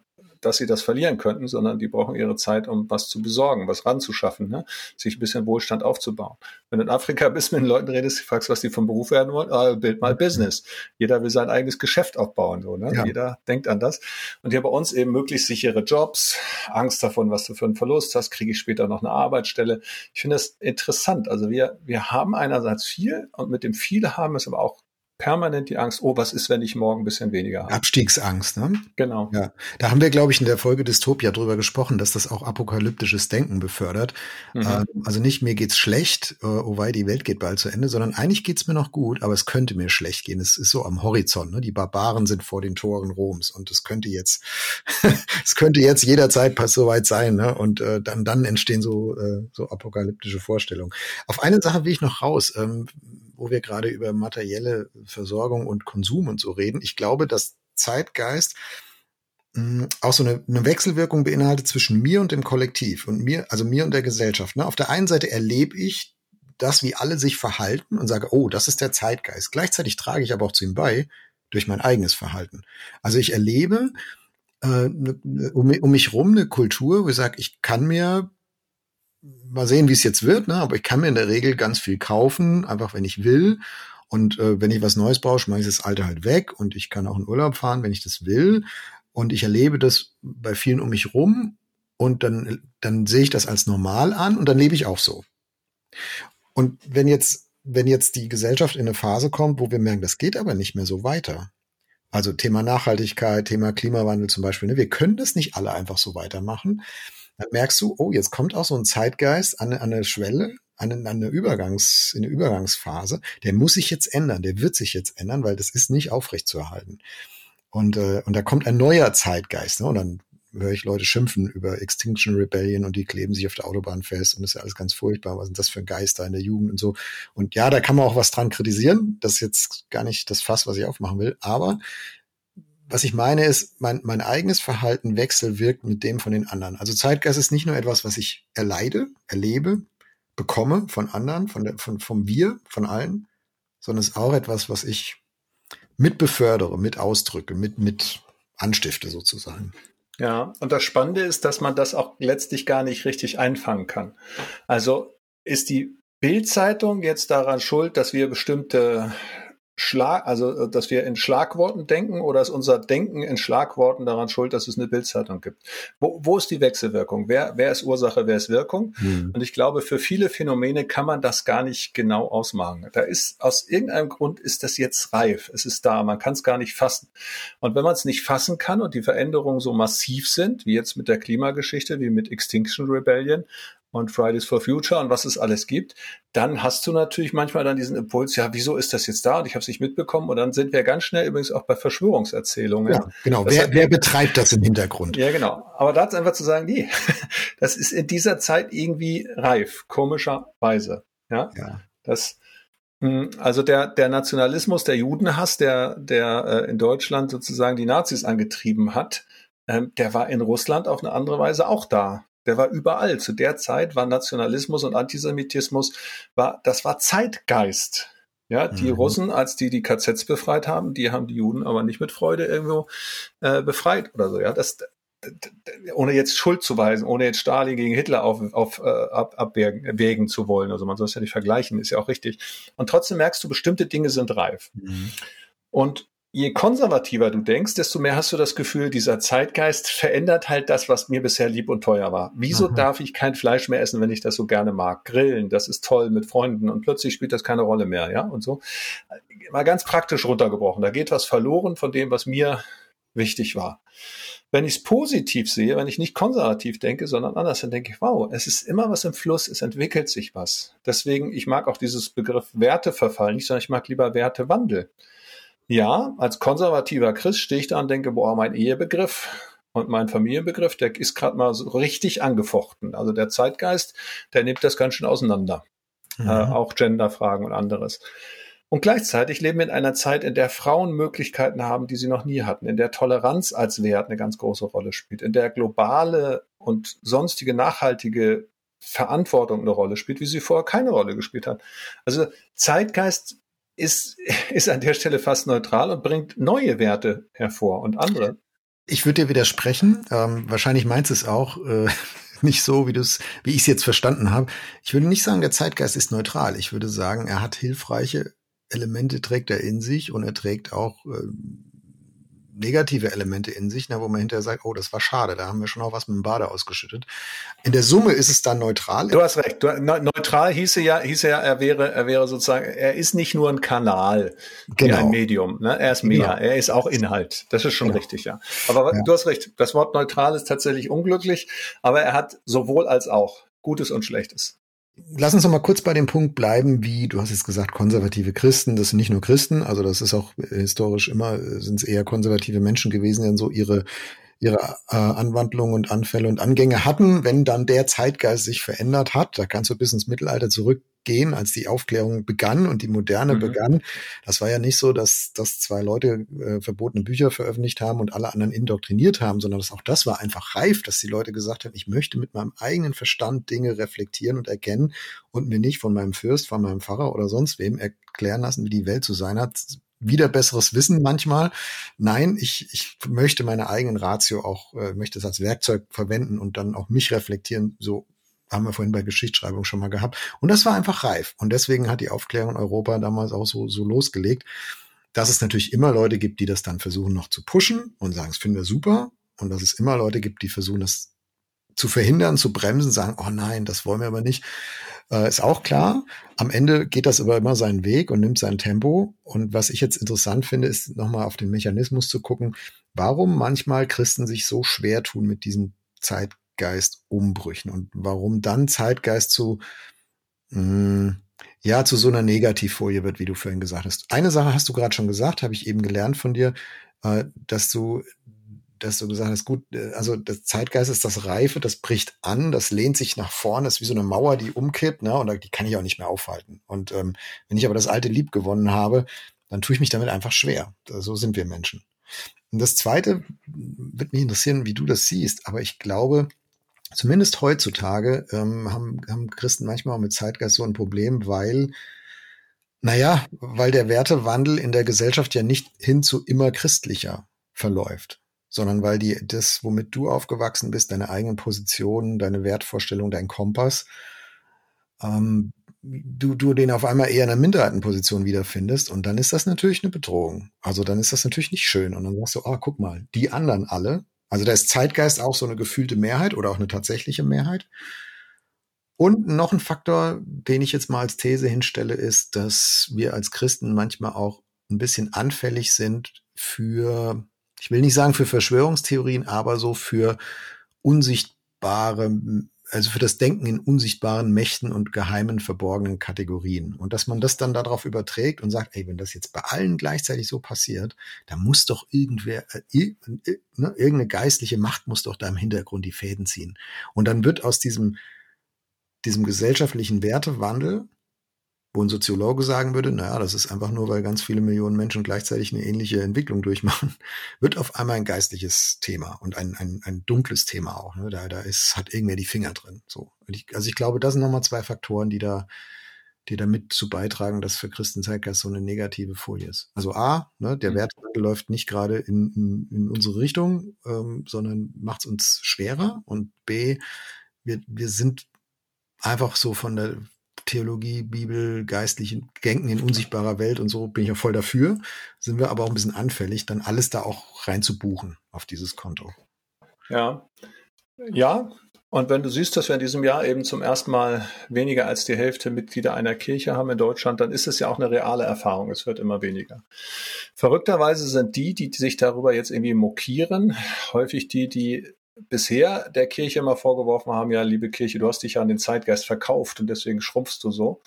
dass sie das verlieren könnten, sondern die brauchen ihre Zeit, um was zu besorgen, was ranzuschaffen, ne? sich ein bisschen Wohlstand aufzubauen. Wenn du in Afrika [LAUGHS] bist, mit den Leuten redest, fragst, was die vom Beruf werden wollen, ah, build my business. Jeder will sein eigenes Geschäft aufbauen, so, ne? Ja. Jeder denkt an das. Und hier bei uns eben möglichst sichere Jobs, Angst davon, was du für einen Verlust hast, kriege ich später noch eine Arbeitsstelle. Ich finde das interessant. Also wir, wir haben einerseits viel und mit dem viel haben es aber auch permanent die Angst, oh, was ist, wenn ich morgen ein bisschen weniger habe? Abstiegsangst, ne? Genau. Ja. Da haben wir, glaube ich, in der Folge Dystopia drüber gesprochen, dass das auch apokalyptisches Denken befördert. Mhm. Ähm, also nicht, mir geht's schlecht, äh, oh wei, die Welt geht bald zu Ende, sondern eigentlich geht's mir noch gut, aber es könnte mir schlecht gehen. Es ist so am Horizont, ne? Die Barbaren sind vor den Toren Roms und es könnte jetzt, [LAUGHS] es könnte jetzt jederzeit soweit sein, ne? Und äh, dann, dann entstehen so, äh, so apokalyptische Vorstellungen. Auf eine Sache will ich noch raus. Ähm, wo wir gerade über materielle Versorgung und Konsum und so reden. Ich glaube, dass Zeitgeist hm, auch so eine, eine Wechselwirkung beinhaltet zwischen mir und dem Kollektiv und mir, also mir und der Gesellschaft. Ne? Auf der einen Seite erlebe ich das, wie alle sich verhalten und sage, oh, das ist der Zeitgeist. Gleichzeitig trage ich aber auch zu ihm bei durch mein eigenes Verhalten. Also ich erlebe äh, ne, ne, um, um mich rum eine Kultur, wo ich sage, ich kann mir mal sehen, wie es jetzt wird, ne? aber ich kann mir in der Regel ganz viel kaufen, einfach wenn ich will. Und äh, wenn ich was Neues brauche, schmeiße ich das Alte halt weg und ich kann auch in Urlaub fahren, wenn ich das will. Und ich erlebe das bei vielen um mich rum und dann, dann sehe ich das als normal an und dann lebe ich auch so. Und wenn jetzt, wenn jetzt die Gesellschaft in eine Phase kommt, wo wir merken, das geht aber nicht mehr so weiter. Also Thema Nachhaltigkeit, Thema Klimawandel zum Beispiel. Ne? Wir können das nicht alle einfach so weitermachen dann merkst du, oh, jetzt kommt auch so ein Zeitgeist an, an eine Schwelle, an, an eine Übergangs, in eine Übergangsphase. Der muss sich jetzt ändern, der wird sich jetzt ändern, weil das ist nicht aufrechtzuerhalten. Und, äh, und da kommt ein neuer Zeitgeist. Ne? Und dann höre ich Leute schimpfen über Extinction Rebellion und die kleben sich auf der Autobahn fest und das ist ja alles ganz furchtbar. Was sind das für Geister in der Jugend und so? Und ja, da kann man auch was dran kritisieren. Das ist jetzt gar nicht das Fass, was ich aufmachen will. Aber was ich meine ist, mein, mein eigenes Verhalten wechselwirkt mit dem von den anderen. Also Zeitgeist ist nicht nur etwas, was ich erleide, erlebe, bekomme von anderen, von der, von, vom Wir, von allen, sondern es ist auch etwas, was ich mit befördere, mit ausdrücke, mit, mit anstifte sozusagen. Ja, und das Spannende ist, dass man das auch letztlich gar nicht richtig einfangen kann. Also ist die Bildzeitung jetzt daran schuld, dass wir bestimmte Schlag, also äh, dass wir in Schlagworten denken oder ist unser Denken in Schlagworten daran schuld, dass es eine Bildzeitung gibt? Wo, wo ist die Wechselwirkung? Wer, wer ist Ursache, wer ist Wirkung? Mhm. Und ich glaube, für viele Phänomene kann man das gar nicht genau ausmachen. Da ist aus irgendeinem Grund ist das jetzt reif. Es ist da, man kann es gar nicht fassen. Und wenn man es nicht fassen kann und die Veränderungen so massiv sind, wie jetzt mit der Klimageschichte, wie mit Extinction Rebellion, und Fridays for Future und was es alles gibt, dann hast du natürlich manchmal dann diesen Impuls, ja, wieso ist das jetzt da und ich habe es nicht mitbekommen und dann sind wir ganz schnell übrigens auch bei Verschwörungserzählungen. Ja, genau. wer, hat, wer betreibt das im Hintergrund? Ja, genau. Aber da ist einfach zu sagen, nee, [LAUGHS] das ist in dieser Zeit irgendwie reif, komischerweise. Ja, ja. das hm, also der, der Nationalismus, der Judenhass, der, der äh, in Deutschland sozusagen die Nazis angetrieben hat, ähm, der war in Russland auf eine andere Weise auch da der war überall. Zu der Zeit war Nationalismus und Antisemitismus, war, das war Zeitgeist. Ja, die mhm. Russen, als die die KZs befreit haben, die haben die Juden aber nicht mit Freude irgendwo äh, befreit oder so. Ja, das, ohne jetzt Schuld zu weisen, ohne jetzt Stalin gegen Hitler auf, auf äh, ab, abwägen zu wollen. Also man soll es ja nicht vergleichen, ist ja auch richtig. Und trotzdem merkst du, bestimmte Dinge sind reif. Mhm. Und je konservativer du denkst, desto mehr hast du das Gefühl, dieser Zeitgeist verändert halt das, was mir bisher lieb und teuer war. Wieso Aha. darf ich kein Fleisch mehr essen, wenn ich das so gerne mag? Grillen, das ist toll mit Freunden und plötzlich spielt das keine Rolle mehr, ja, und so. Mal ganz praktisch runtergebrochen. Da geht was verloren von dem, was mir wichtig war. Wenn ich es positiv sehe, wenn ich nicht konservativ denke, sondern anders, dann denke ich, wow, es ist immer was im Fluss, es entwickelt sich was. Deswegen, ich mag auch dieses Begriff Werteverfall nicht, sondern ich mag lieber Wertewandel. Ja, als konservativer Christ stehe ich da und denke, boah, mein Ehebegriff und mein Familienbegriff, der ist gerade mal so richtig angefochten. Also der Zeitgeist, der nimmt das ganz schön auseinander. Mhm. Äh, auch Genderfragen und anderes. Und gleichzeitig leben wir in einer Zeit, in der Frauen Möglichkeiten haben, die sie noch nie hatten, in der Toleranz als Wert eine ganz große Rolle spielt, in der globale und sonstige nachhaltige Verantwortung eine Rolle spielt, wie sie vorher keine Rolle gespielt hat. Also Zeitgeist ist, [LAUGHS] ist an der Stelle fast neutral und bringt neue Werte hervor und andere. Ich würde dir widersprechen. Ähm, wahrscheinlich meinst es auch äh, [LAUGHS] nicht so, wie du es, wie ich es jetzt verstanden habe. Ich würde nicht sagen, der Zeitgeist ist neutral. Ich würde sagen, er hat hilfreiche Elemente trägt er in sich und er trägt auch äh, negative Elemente in sich, na, wo man hinterher sagt, oh, das war schade, da haben wir schon auch was mit dem Bade ausgeschüttet. In der Summe ist es dann neutral. Du hast recht. Du, neutral hieße ja, hieße ja, er wäre, er wäre sozusagen, er ist nicht nur ein Kanal, genau. ein Medium, ne? er ist mehr, genau. er ist auch Inhalt. Das ist schon genau. richtig, ja. Aber ja. du hast recht, das Wort neutral ist tatsächlich unglücklich, aber er hat sowohl als auch Gutes und Schlechtes. Lass uns noch mal kurz bei dem Punkt bleiben, wie du hast jetzt gesagt, konservative Christen, das sind nicht nur Christen, also das ist auch historisch immer, sind es eher konservative Menschen gewesen, die dann so ihre ihre äh, Anwandlungen und Anfälle und Angänge hatten. Wenn dann der Zeitgeist sich verändert hat, da kannst du bis ins Mittelalter zurück gehen, als die Aufklärung begann und die Moderne mhm. begann. Das war ja nicht so, dass, dass zwei Leute äh, verbotene Bücher veröffentlicht haben und alle anderen indoktriniert haben, sondern dass auch das war einfach reif, dass die Leute gesagt haben, ich möchte mit meinem eigenen Verstand Dinge reflektieren und erkennen und mir nicht von meinem Fürst, von meinem Pfarrer oder sonst wem erklären lassen, wie die Welt zu sein hat. Wieder besseres Wissen manchmal. Nein, ich, ich möchte meine eigenen Ratio auch, äh, möchte es als Werkzeug verwenden und dann auch mich reflektieren, so haben wir vorhin bei Geschichtsschreibung schon mal gehabt. Und das war einfach reif. Und deswegen hat die Aufklärung in Europa damals auch so, so losgelegt, dass es natürlich immer Leute gibt, die das dann versuchen noch zu pushen und sagen, es finden wir super. Und dass es immer Leute gibt, die versuchen, das zu verhindern, zu bremsen, sagen, oh nein, das wollen wir aber nicht. Äh, ist auch klar. Am Ende geht das aber immer seinen Weg und nimmt sein Tempo. Und was ich jetzt interessant finde, ist nochmal auf den Mechanismus zu gucken, warum manchmal Christen sich so schwer tun mit diesen Zeit Zeitgeistumbrüchen und warum dann Zeitgeist zu, mh, hm, ja, zu so einer Negativfolie wird, wie du vorhin gesagt hast. Eine Sache hast du gerade schon gesagt, habe ich eben gelernt von dir, äh, dass du dass du gesagt hast, gut, äh, also das Zeitgeist ist das Reife, das bricht an, das lehnt sich nach vorne, ist wie so eine Mauer, die umkippt, ne? Und die kann ich auch nicht mehr aufhalten. Und ähm, wenn ich aber das alte Lieb gewonnen habe, dann tue ich mich damit einfach schwer. So sind wir Menschen. Und das Zweite wird mich interessieren, wie du das siehst. Aber ich glaube, zumindest heutzutage ähm, haben, haben Christen manchmal auch mit Zeitgeist so ein Problem, weil, naja, weil der Wertewandel in der Gesellschaft ja nicht hin zu immer christlicher verläuft, sondern weil die, das, womit du aufgewachsen bist, deine eigenen Positionen, deine Wertvorstellung, dein Kompass, ähm, du, du den auf einmal eher in einer Minderheitenposition wiederfindest und dann ist das natürlich eine Bedrohung. Also dann ist das natürlich nicht schön und dann sagst du, oh, guck mal, die anderen alle, also da ist Zeitgeist auch so eine gefühlte Mehrheit oder auch eine tatsächliche Mehrheit. Und noch ein Faktor, den ich jetzt mal als These hinstelle, ist, dass wir als Christen manchmal auch ein bisschen anfällig sind für, ich will nicht sagen für Verschwörungstheorien, aber so für unsichtbare also für das Denken in unsichtbaren Mächten und geheimen, verborgenen Kategorien. Und dass man das dann darauf überträgt und sagt, ey, wenn das jetzt bei allen gleichzeitig so passiert, da muss doch irgendwer, äh, ne, irgendeine geistliche Macht muss doch da im Hintergrund die Fäden ziehen. Und dann wird aus diesem, diesem gesellschaftlichen Wertewandel wo ein Soziologe sagen würde, naja, das ist einfach nur, weil ganz viele Millionen Menschen gleichzeitig eine ähnliche Entwicklung durchmachen, [LAUGHS] wird auf einmal ein geistliches Thema und ein, ein, ein dunkles Thema auch. Ne? Da, da ist, hat irgendwer die Finger drin. So. Ich, also ich glaube, das sind nochmal zwei Faktoren, die da, die damit zu beitragen, dass für Christen Zeitgeist so eine negative Folie ist. Also A, ne, der mhm. Wertewandel läuft nicht gerade in, in, in unsere Richtung, ähm, sondern macht es uns schwerer. Und B, wir, wir sind einfach so von der Theologie, Bibel, geistlichen Denken in unsichtbarer Welt und so bin ich ja voll dafür. Sind wir aber auch ein bisschen anfällig, dann alles da auch rein zu buchen auf dieses Konto. Ja. Ja, Und wenn du siehst, dass wir in diesem Jahr eben zum ersten Mal weniger als die Hälfte Mitglieder einer Kirche haben in Deutschland, dann ist es ja auch eine reale Erfahrung. Es wird immer weniger. Verrückterweise sind die, die sich darüber jetzt irgendwie mokieren, häufig die, die bisher der Kirche immer vorgeworfen haben, ja, liebe Kirche, du hast dich ja an den Zeitgeist verkauft und deswegen schrumpfst du so.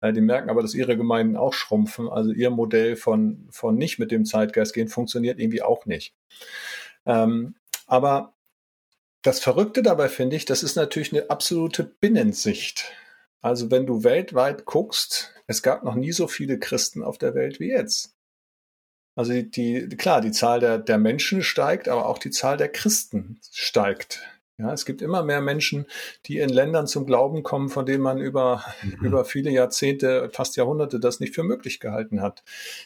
Äh, die merken aber, dass ihre Gemeinden auch schrumpfen. Also ihr Modell von, von nicht mit dem Zeitgeist gehen funktioniert irgendwie auch nicht. Ähm, aber das Verrückte dabei finde ich, das ist natürlich eine absolute Binnensicht. Also wenn du weltweit guckst, es gab noch nie so viele Christen auf der Welt wie jetzt. Also die, die klar, die Zahl der, der Menschen steigt, aber auch die Zahl der Christen steigt. Ja, es gibt immer mehr Menschen, die in Ländern zum Glauben kommen, von denen man über, mhm. über viele Jahrzehnte, fast Jahrhunderte das nicht für möglich gehalten hat.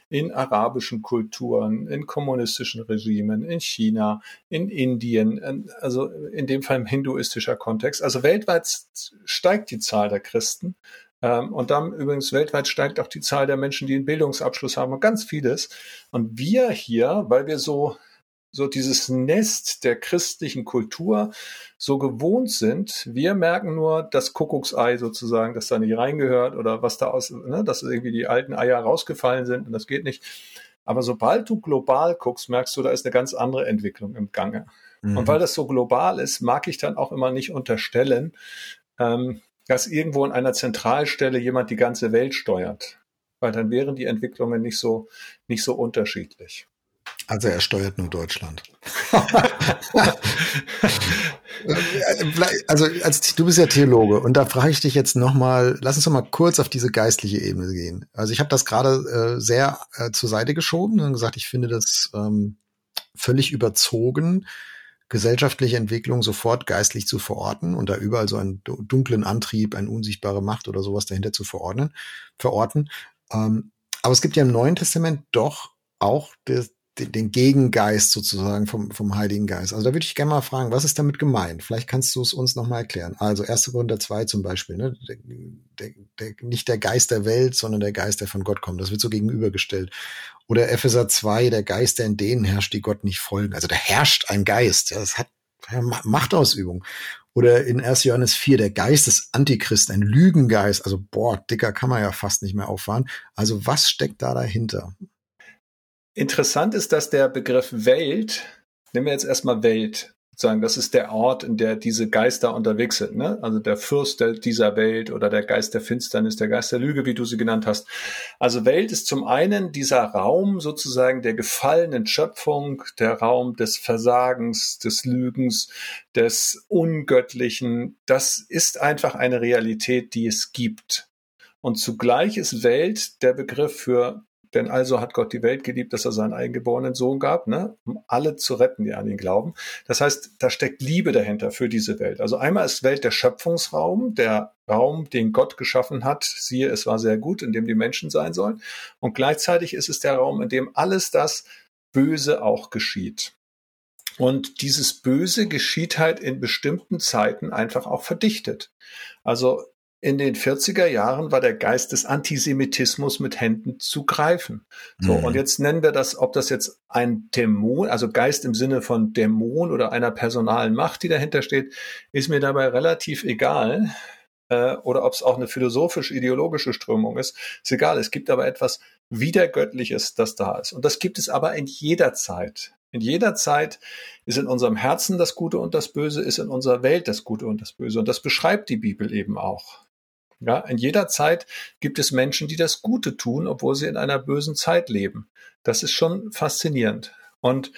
In arabischen Kulturen, in kommunistischen Regimen, in China, in Indien, also in dem Fall im hinduistischer Kontext. Also weltweit steigt die Zahl der Christen. Ähm, und dann übrigens weltweit steigt auch die Zahl der Menschen, die einen Bildungsabschluss haben und ganz vieles. Und wir hier, weil wir so so dieses Nest der christlichen Kultur so gewohnt sind. Wir merken nur das Kuckucksei sozusagen, das da nicht reingehört oder was da aus, ne, dass irgendwie die alten Eier rausgefallen sind und das geht nicht. Aber sobald du global guckst, merkst du, da ist eine ganz andere Entwicklung im Gange. Mhm. Und weil das so global ist, mag ich dann auch immer nicht unterstellen, ähm, dass irgendwo in einer Zentralstelle jemand die ganze Welt steuert. Weil dann wären die Entwicklungen nicht so, nicht so unterschiedlich. Also er steuert nur Deutschland. [LAUGHS] also als, du bist ja Theologe und da frage ich dich jetzt nochmal, lass uns doch mal kurz auf diese geistliche Ebene gehen. Also ich habe das gerade äh, sehr äh, zur Seite geschoben und gesagt, ich finde das ähm, völlig überzogen, gesellschaftliche Entwicklung sofort geistlich zu verorten und da überall so einen dunklen Antrieb, eine unsichtbare Macht oder sowas dahinter zu verordnen, verorten. Ähm, aber es gibt ja im Neuen Testament doch auch den, den Gegengeist sozusagen vom, vom Heiligen Geist. Also da würde ich gerne mal fragen, was ist damit gemeint? Vielleicht kannst du es uns nochmal erklären. Also 1. Korinther 2 zum Beispiel, ne? Der, der, der, nicht der Geist der Welt, sondern der Geist, der von Gott kommt. Das wird so gegenübergestellt. Oder Epheser 2, der Geist, der in denen herrscht, die Gott nicht folgen. Also da herrscht ein Geist. Ja, das hat Machtausübung. Oder in 1. Johannes 4, der Geist des Antichristen, ein Lügengeist. Also, boah, dicker kann man ja fast nicht mehr auffahren. Also, was steckt da dahinter? Interessant ist, dass der Begriff Welt, nehmen wir jetzt erstmal Welt, sozusagen, das ist der Ort, in der diese Geister unterwegs sind. Ne? Also der Fürst dieser Welt oder der Geist der Finsternis, der Geist der Lüge, wie du sie genannt hast. Also Welt ist zum einen dieser Raum sozusagen der gefallenen Schöpfung, der Raum des Versagens, des Lügens, des Ungöttlichen. Das ist einfach eine Realität, die es gibt. Und zugleich ist Welt der Begriff für denn also hat Gott die Welt geliebt, dass er seinen eingeborenen Sohn gab, ne? um alle zu retten, die an ihn glauben. Das heißt, da steckt Liebe dahinter für diese Welt. Also einmal ist Welt der Schöpfungsraum, der Raum, den Gott geschaffen hat. Siehe, es war sehr gut, in dem die Menschen sein sollen. Und gleichzeitig ist es der Raum, in dem alles das Böse auch geschieht. Und dieses Böse geschieht halt in bestimmten Zeiten einfach auch verdichtet. Also in den 40er Jahren war der Geist des Antisemitismus mit Händen zu greifen. So, mhm. und jetzt nennen wir das, ob das jetzt ein Dämon, also Geist im Sinne von Dämon oder einer personalen Macht, die dahinter steht, ist mir dabei relativ egal. Äh, oder ob es auch eine philosophisch-ideologische Strömung ist, ist egal. Es gibt aber etwas Wiedergöttliches, das da ist. Und das gibt es aber in jeder Zeit. In jeder Zeit ist in unserem Herzen das Gute und das Böse, ist in unserer Welt das Gute und das Böse. Und das beschreibt die Bibel eben auch. Ja, in jeder Zeit gibt es Menschen, die das Gute tun, obwohl sie in einer bösen Zeit leben. Das ist schon faszinierend. Und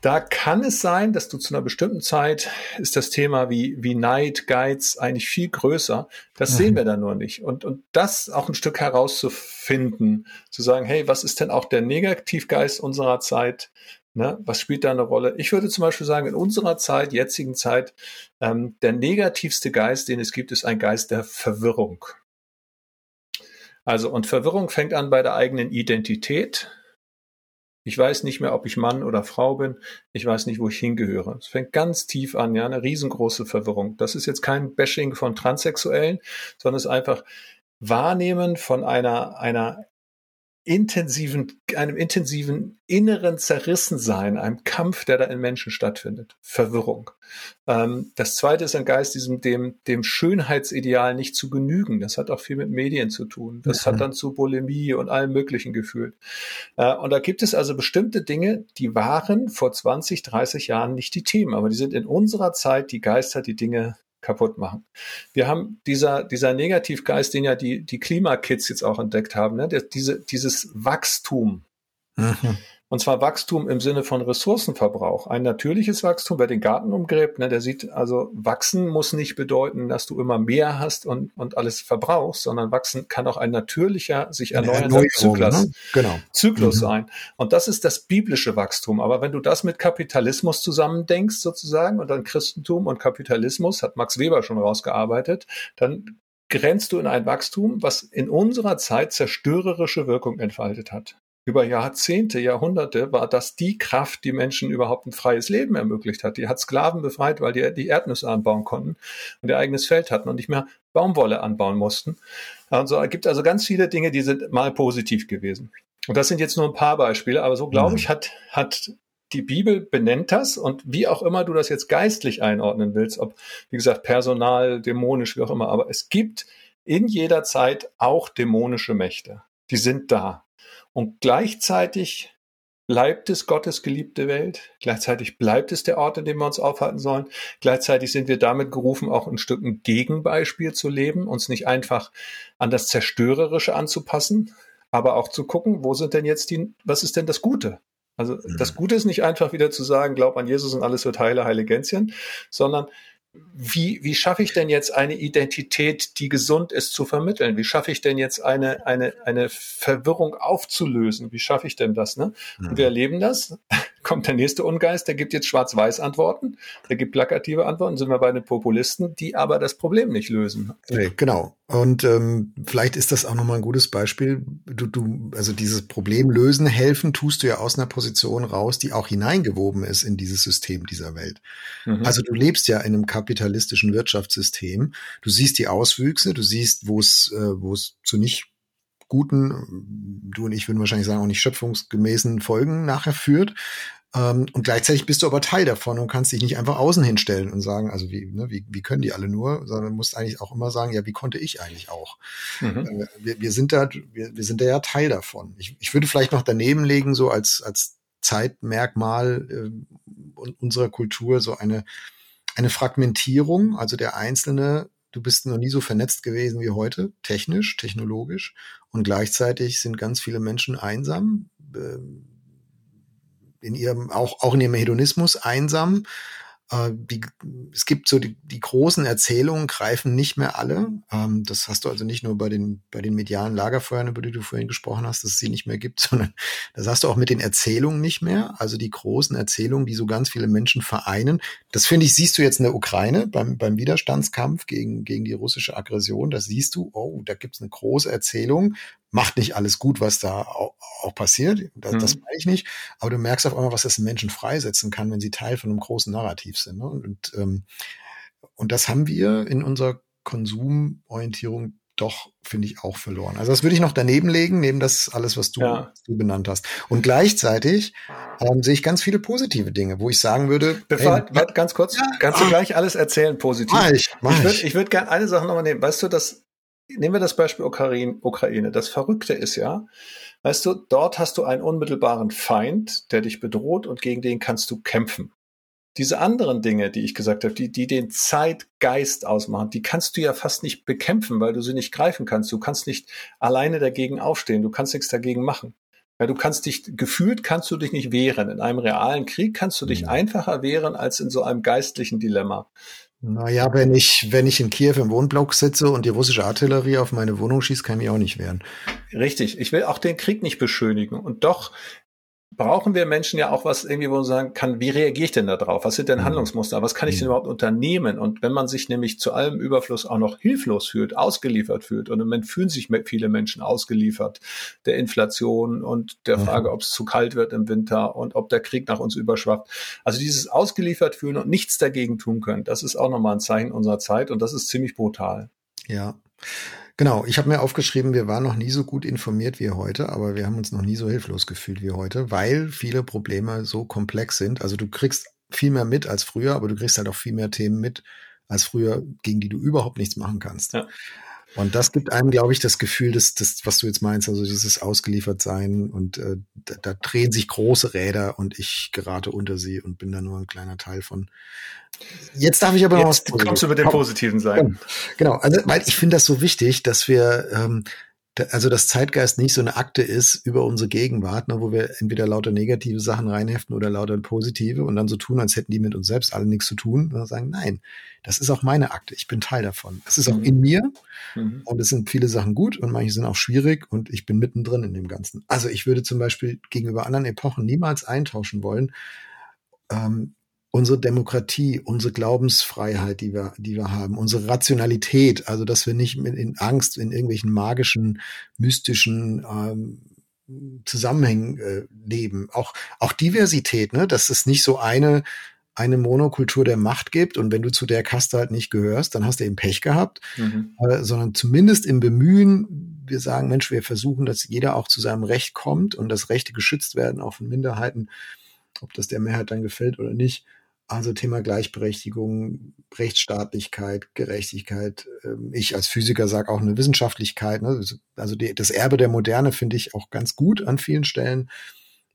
da kann es sein, dass du zu einer bestimmten Zeit ist das Thema wie, wie Neid, Geiz eigentlich viel größer. Das mhm. sehen wir da nur nicht. Und, und das auch ein Stück herauszufinden, zu sagen, hey, was ist denn auch der Negativgeist unserer Zeit? Ne? Was spielt da eine Rolle? Ich würde zum Beispiel sagen, in unserer Zeit, jetzigen Zeit, ähm, der negativste Geist, den es gibt, ist ein Geist der Verwirrung. Also, und Verwirrung fängt an bei der eigenen Identität. Ich weiß nicht mehr, ob ich Mann oder Frau bin. Ich weiß nicht, wo ich hingehöre. Es fängt ganz tief an, ja, eine riesengroße Verwirrung. Das ist jetzt kein Bashing von Transsexuellen, sondern es ist einfach Wahrnehmen von einer, einer intensiven, einem intensiven inneren Zerrissensein, einem Kampf, der da in Menschen stattfindet. Verwirrung. Ähm, das zweite ist ein Geist, diesem, dem, dem Schönheitsideal nicht zu genügen. Das hat auch viel mit Medien zu tun. Das mhm. hat dann zu Bulimie und allem Möglichen geführt. Äh, und da gibt es also bestimmte Dinge, die waren vor 20, 30 Jahren nicht die Themen, aber die sind in unserer Zeit die Geister, die Dinge kaputt machen. Wir haben dieser, dieser Negativgeist, den ja die, die Klimakids jetzt auch entdeckt haben, ne? Der, diese, dieses Wachstum. Mhm. Und zwar Wachstum im Sinne von Ressourcenverbrauch. Ein natürliches Wachstum, wer den Garten umgräbt, ne, der sieht, also wachsen muss nicht bedeuten, dass du immer mehr hast und, und alles verbrauchst, sondern wachsen kann auch ein natürlicher, sich erneuernder Zyklus, ne? genau. Zyklus mhm. sein. Und das ist das biblische Wachstum. Aber wenn du das mit Kapitalismus zusammendenkst sozusagen und dann Christentum und Kapitalismus, hat Max Weber schon rausgearbeitet, dann grenzt du in ein Wachstum, was in unserer Zeit zerstörerische Wirkung entfaltet hat über Jahrzehnte, Jahrhunderte war das die Kraft, die Menschen überhaupt ein freies Leben ermöglicht hat. Die hat Sklaven befreit, weil die die Erdnüsse anbauen konnten und ihr eigenes Feld hatten und nicht mehr Baumwolle anbauen mussten. Also es gibt also ganz viele Dinge, die sind mal positiv gewesen. Und das sind jetzt nur ein paar Beispiele, aber so glaube mhm. ich, hat, hat die Bibel benennt das und wie auch immer du das jetzt geistlich einordnen willst, ob, wie gesagt, personal, dämonisch, wie auch immer, aber es gibt in jeder Zeit auch dämonische Mächte. Die sind da. Und gleichzeitig bleibt es Gottes geliebte Welt. Gleichzeitig bleibt es der Ort, in dem wir uns aufhalten sollen. Gleichzeitig sind wir damit gerufen, auch ein Stück ein Gegenbeispiel zu leben, uns nicht einfach an das Zerstörerische anzupassen, aber auch zu gucken, wo sind denn jetzt die, was ist denn das Gute? Also mhm. das Gute ist nicht einfach wieder zu sagen, glaub an Jesus und alles wird heile, heile Gänzchen, sondern wie, wie schaffe ich denn jetzt eine Identität, die gesund ist, zu vermitteln? Wie schaffe ich denn jetzt eine, eine, eine Verwirrung aufzulösen? Wie schaffe ich denn das? Ne? Und wir mhm. erleben das kommt der nächste Ungeist, der gibt jetzt Schwarz-Weiß-Antworten, der gibt plakative Antworten, sind wir bei den Populisten, die aber das Problem nicht lösen. Nee, genau. Und ähm, vielleicht ist das auch nochmal ein gutes Beispiel. Du, du, also dieses Problem lösen, helfen, tust du ja aus einer Position raus, die auch hineingewoben ist in dieses System dieser Welt. Mhm. Also du lebst ja in einem kapitalistischen Wirtschaftssystem. Du siehst die Auswüchse, du siehst, wo es, äh, wo es zu nicht guten, du und ich würden wahrscheinlich sagen, auch nicht schöpfungsgemäßen Folgen nachher führt. Ähm, und gleichzeitig bist du aber Teil davon und kannst dich nicht einfach außen hinstellen und sagen, also wie, ne, wie, wie können die alle nur, sondern musst eigentlich auch immer sagen, ja, wie konnte ich eigentlich auch? Mhm. Äh, wir, wir sind da, wir, wir sind da ja Teil davon. Ich, ich würde vielleicht noch daneben legen, so als, als Zeitmerkmal äh, unserer Kultur, so eine, eine Fragmentierung, also der Einzelne du bist noch nie so vernetzt gewesen wie heute, technisch, technologisch. Und gleichzeitig sind ganz viele Menschen einsam, äh, in ihrem, auch, auch in ihrem Hedonismus einsam, äh, die, es gibt so die, die großen Erzählungen greifen nicht mehr alle. Ähm, das hast du also nicht nur bei den, bei den medialen Lagerfeuern, über die du vorhin gesprochen hast, dass es sie nicht mehr gibt, [LAUGHS] sondern das hast du auch mit den Erzählungen nicht mehr. Also die großen Erzählungen, die so ganz viele Menschen vereinen. Das finde ich, siehst du jetzt in der Ukraine beim, beim Widerstandskampf gegen, gegen die russische Aggression. Das siehst du, oh, da gibt es eine große Erzählung, macht nicht alles gut, was da auch, auch passiert. Das, mhm. das meine ich nicht. Aber du merkst auf einmal, was das Menschen freisetzen kann, wenn sie Teil von einem großen Narrativ sind. Ne? Und, ähm, und das haben wir in unserer Konsumorientierung doch, finde ich, auch verloren. Also das würde ich noch daneben legen, neben das alles, was du, ja. du benannt hast. Und gleichzeitig ähm, sehe ich ganz viele positive Dinge, wo ich sagen würde. Bevor, hey, warte, ganz kurz, ja, kannst du gleich alles erzählen positiv? Mach ich, mach ich würde ich würd gerne eine Sache nochmal nehmen. Weißt du, dass nehmen wir das Beispiel Ukraine. Das Verrückte ist ja, weißt du, dort hast du einen unmittelbaren Feind, der dich bedroht und gegen den kannst du kämpfen. Diese anderen Dinge, die ich gesagt habe, die, die den Zeitgeist ausmachen, die kannst du ja fast nicht bekämpfen, weil du sie nicht greifen kannst. Du kannst nicht alleine dagegen aufstehen. Du kannst nichts dagegen machen. Ja, du kannst dich, gefühlt kannst du dich nicht wehren. In einem realen Krieg kannst du dich ja. einfacher wehren als in so einem geistlichen Dilemma. Naja, wenn ich, wenn ich in Kiew im Wohnblock sitze und die russische Artillerie auf meine Wohnung schießt, kann ich mich auch nicht wehren. Richtig. Ich will auch den Krieg nicht beschönigen. Und doch brauchen wir Menschen ja auch was irgendwie, wo man sagen kann, wie reagiere ich denn da drauf? Was sind denn mhm. Handlungsmuster? Was kann ich denn mhm. überhaupt unternehmen? Und wenn man sich nämlich zu allem Überfluss auch noch hilflos fühlt, ausgeliefert fühlt, und im Moment fühlen sich viele Menschen ausgeliefert der Inflation und der. Frage, ob es zu kalt wird im Winter und ob der Krieg nach uns überschwappt. Also dieses ausgeliefert fühlen und nichts dagegen tun können, das ist auch nochmal ein Zeichen unserer Zeit und das ist ziemlich brutal. Ja. Genau, ich habe mir aufgeschrieben, wir waren noch nie so gut informiert wie heute, aber wir haben uns noch nie so hilflos gefühlt wie heute, weil viele Probleme so komplex sind. Also du kriegst viel mehr mit als früher, aber du kriegst halt auch viel mehr Themen mit als früher, gegen die du überhaupt nichts machen kannst. Ja. Und das gibt einem, glaube ich, das Gefühl, dass das, was du jetzt meinst, also dieses Ausgeliefertsein und äh, da, da drehen sich große Räder und ich gerate unter sie und bin da nur ein kleiner Teil von. Jetzt darf ich aber noch was Positives. Kommst du mit dem Positiven sein? Genau, also weil ich finde das so wichtig, dass wir ähm, also das Zeitgeist nicht so eine Akte ist über unsere Gegenwart, ne, wo wir entweder lauter negative Sachen reinheften oder lauter positive und dann so tun, als hätten die mit uns selbst alle nichts zu tun und sagen, nein, das ist auch meine Akte, ich bin Teil davon. Es ist auch in mir mhm. und es sind viele Sachen gut und manche sind auch schwierig und ich bin mittendrin in dem Ganzen. Also ich würde zum Beispiel gegenüber anderen Epochen niemals eintauschen wollen, ähm, unsere Demokratie, unsere Glaubensfreiheit, die wir, die wir haben, unsere Rationalität, also dass wir nicht in Angst in irgendwelchen magischen, mystischen ähm, Zusammenhängen äh, leben. Auch, auch Diversität, ne? dass es nicht so eine, eine Monokultur der Macht gibt und wenn du zu der Kaste halt nicht gehörst, dann hast du eben Pech gehabt, mhm. äh, sondern zumindest im Bemühen, wir sagen, Mensch, wir versuchen, dass jeder auch zu seinem Recht kommt und dass Rechte geschützt werden, auch von Minderheiten, ob das der Mehrheit dann gefällt oder nicht, also Thema Gleichberechtigung, Rechtsstaatlichkeit, Gerechtigkeit. Ähm, ich als Physiker sage auch eine Wissenschaftlichkeit. Ne? Also die, das Erbe der Moderne finde ich auch ganz gut an vielen Stellen.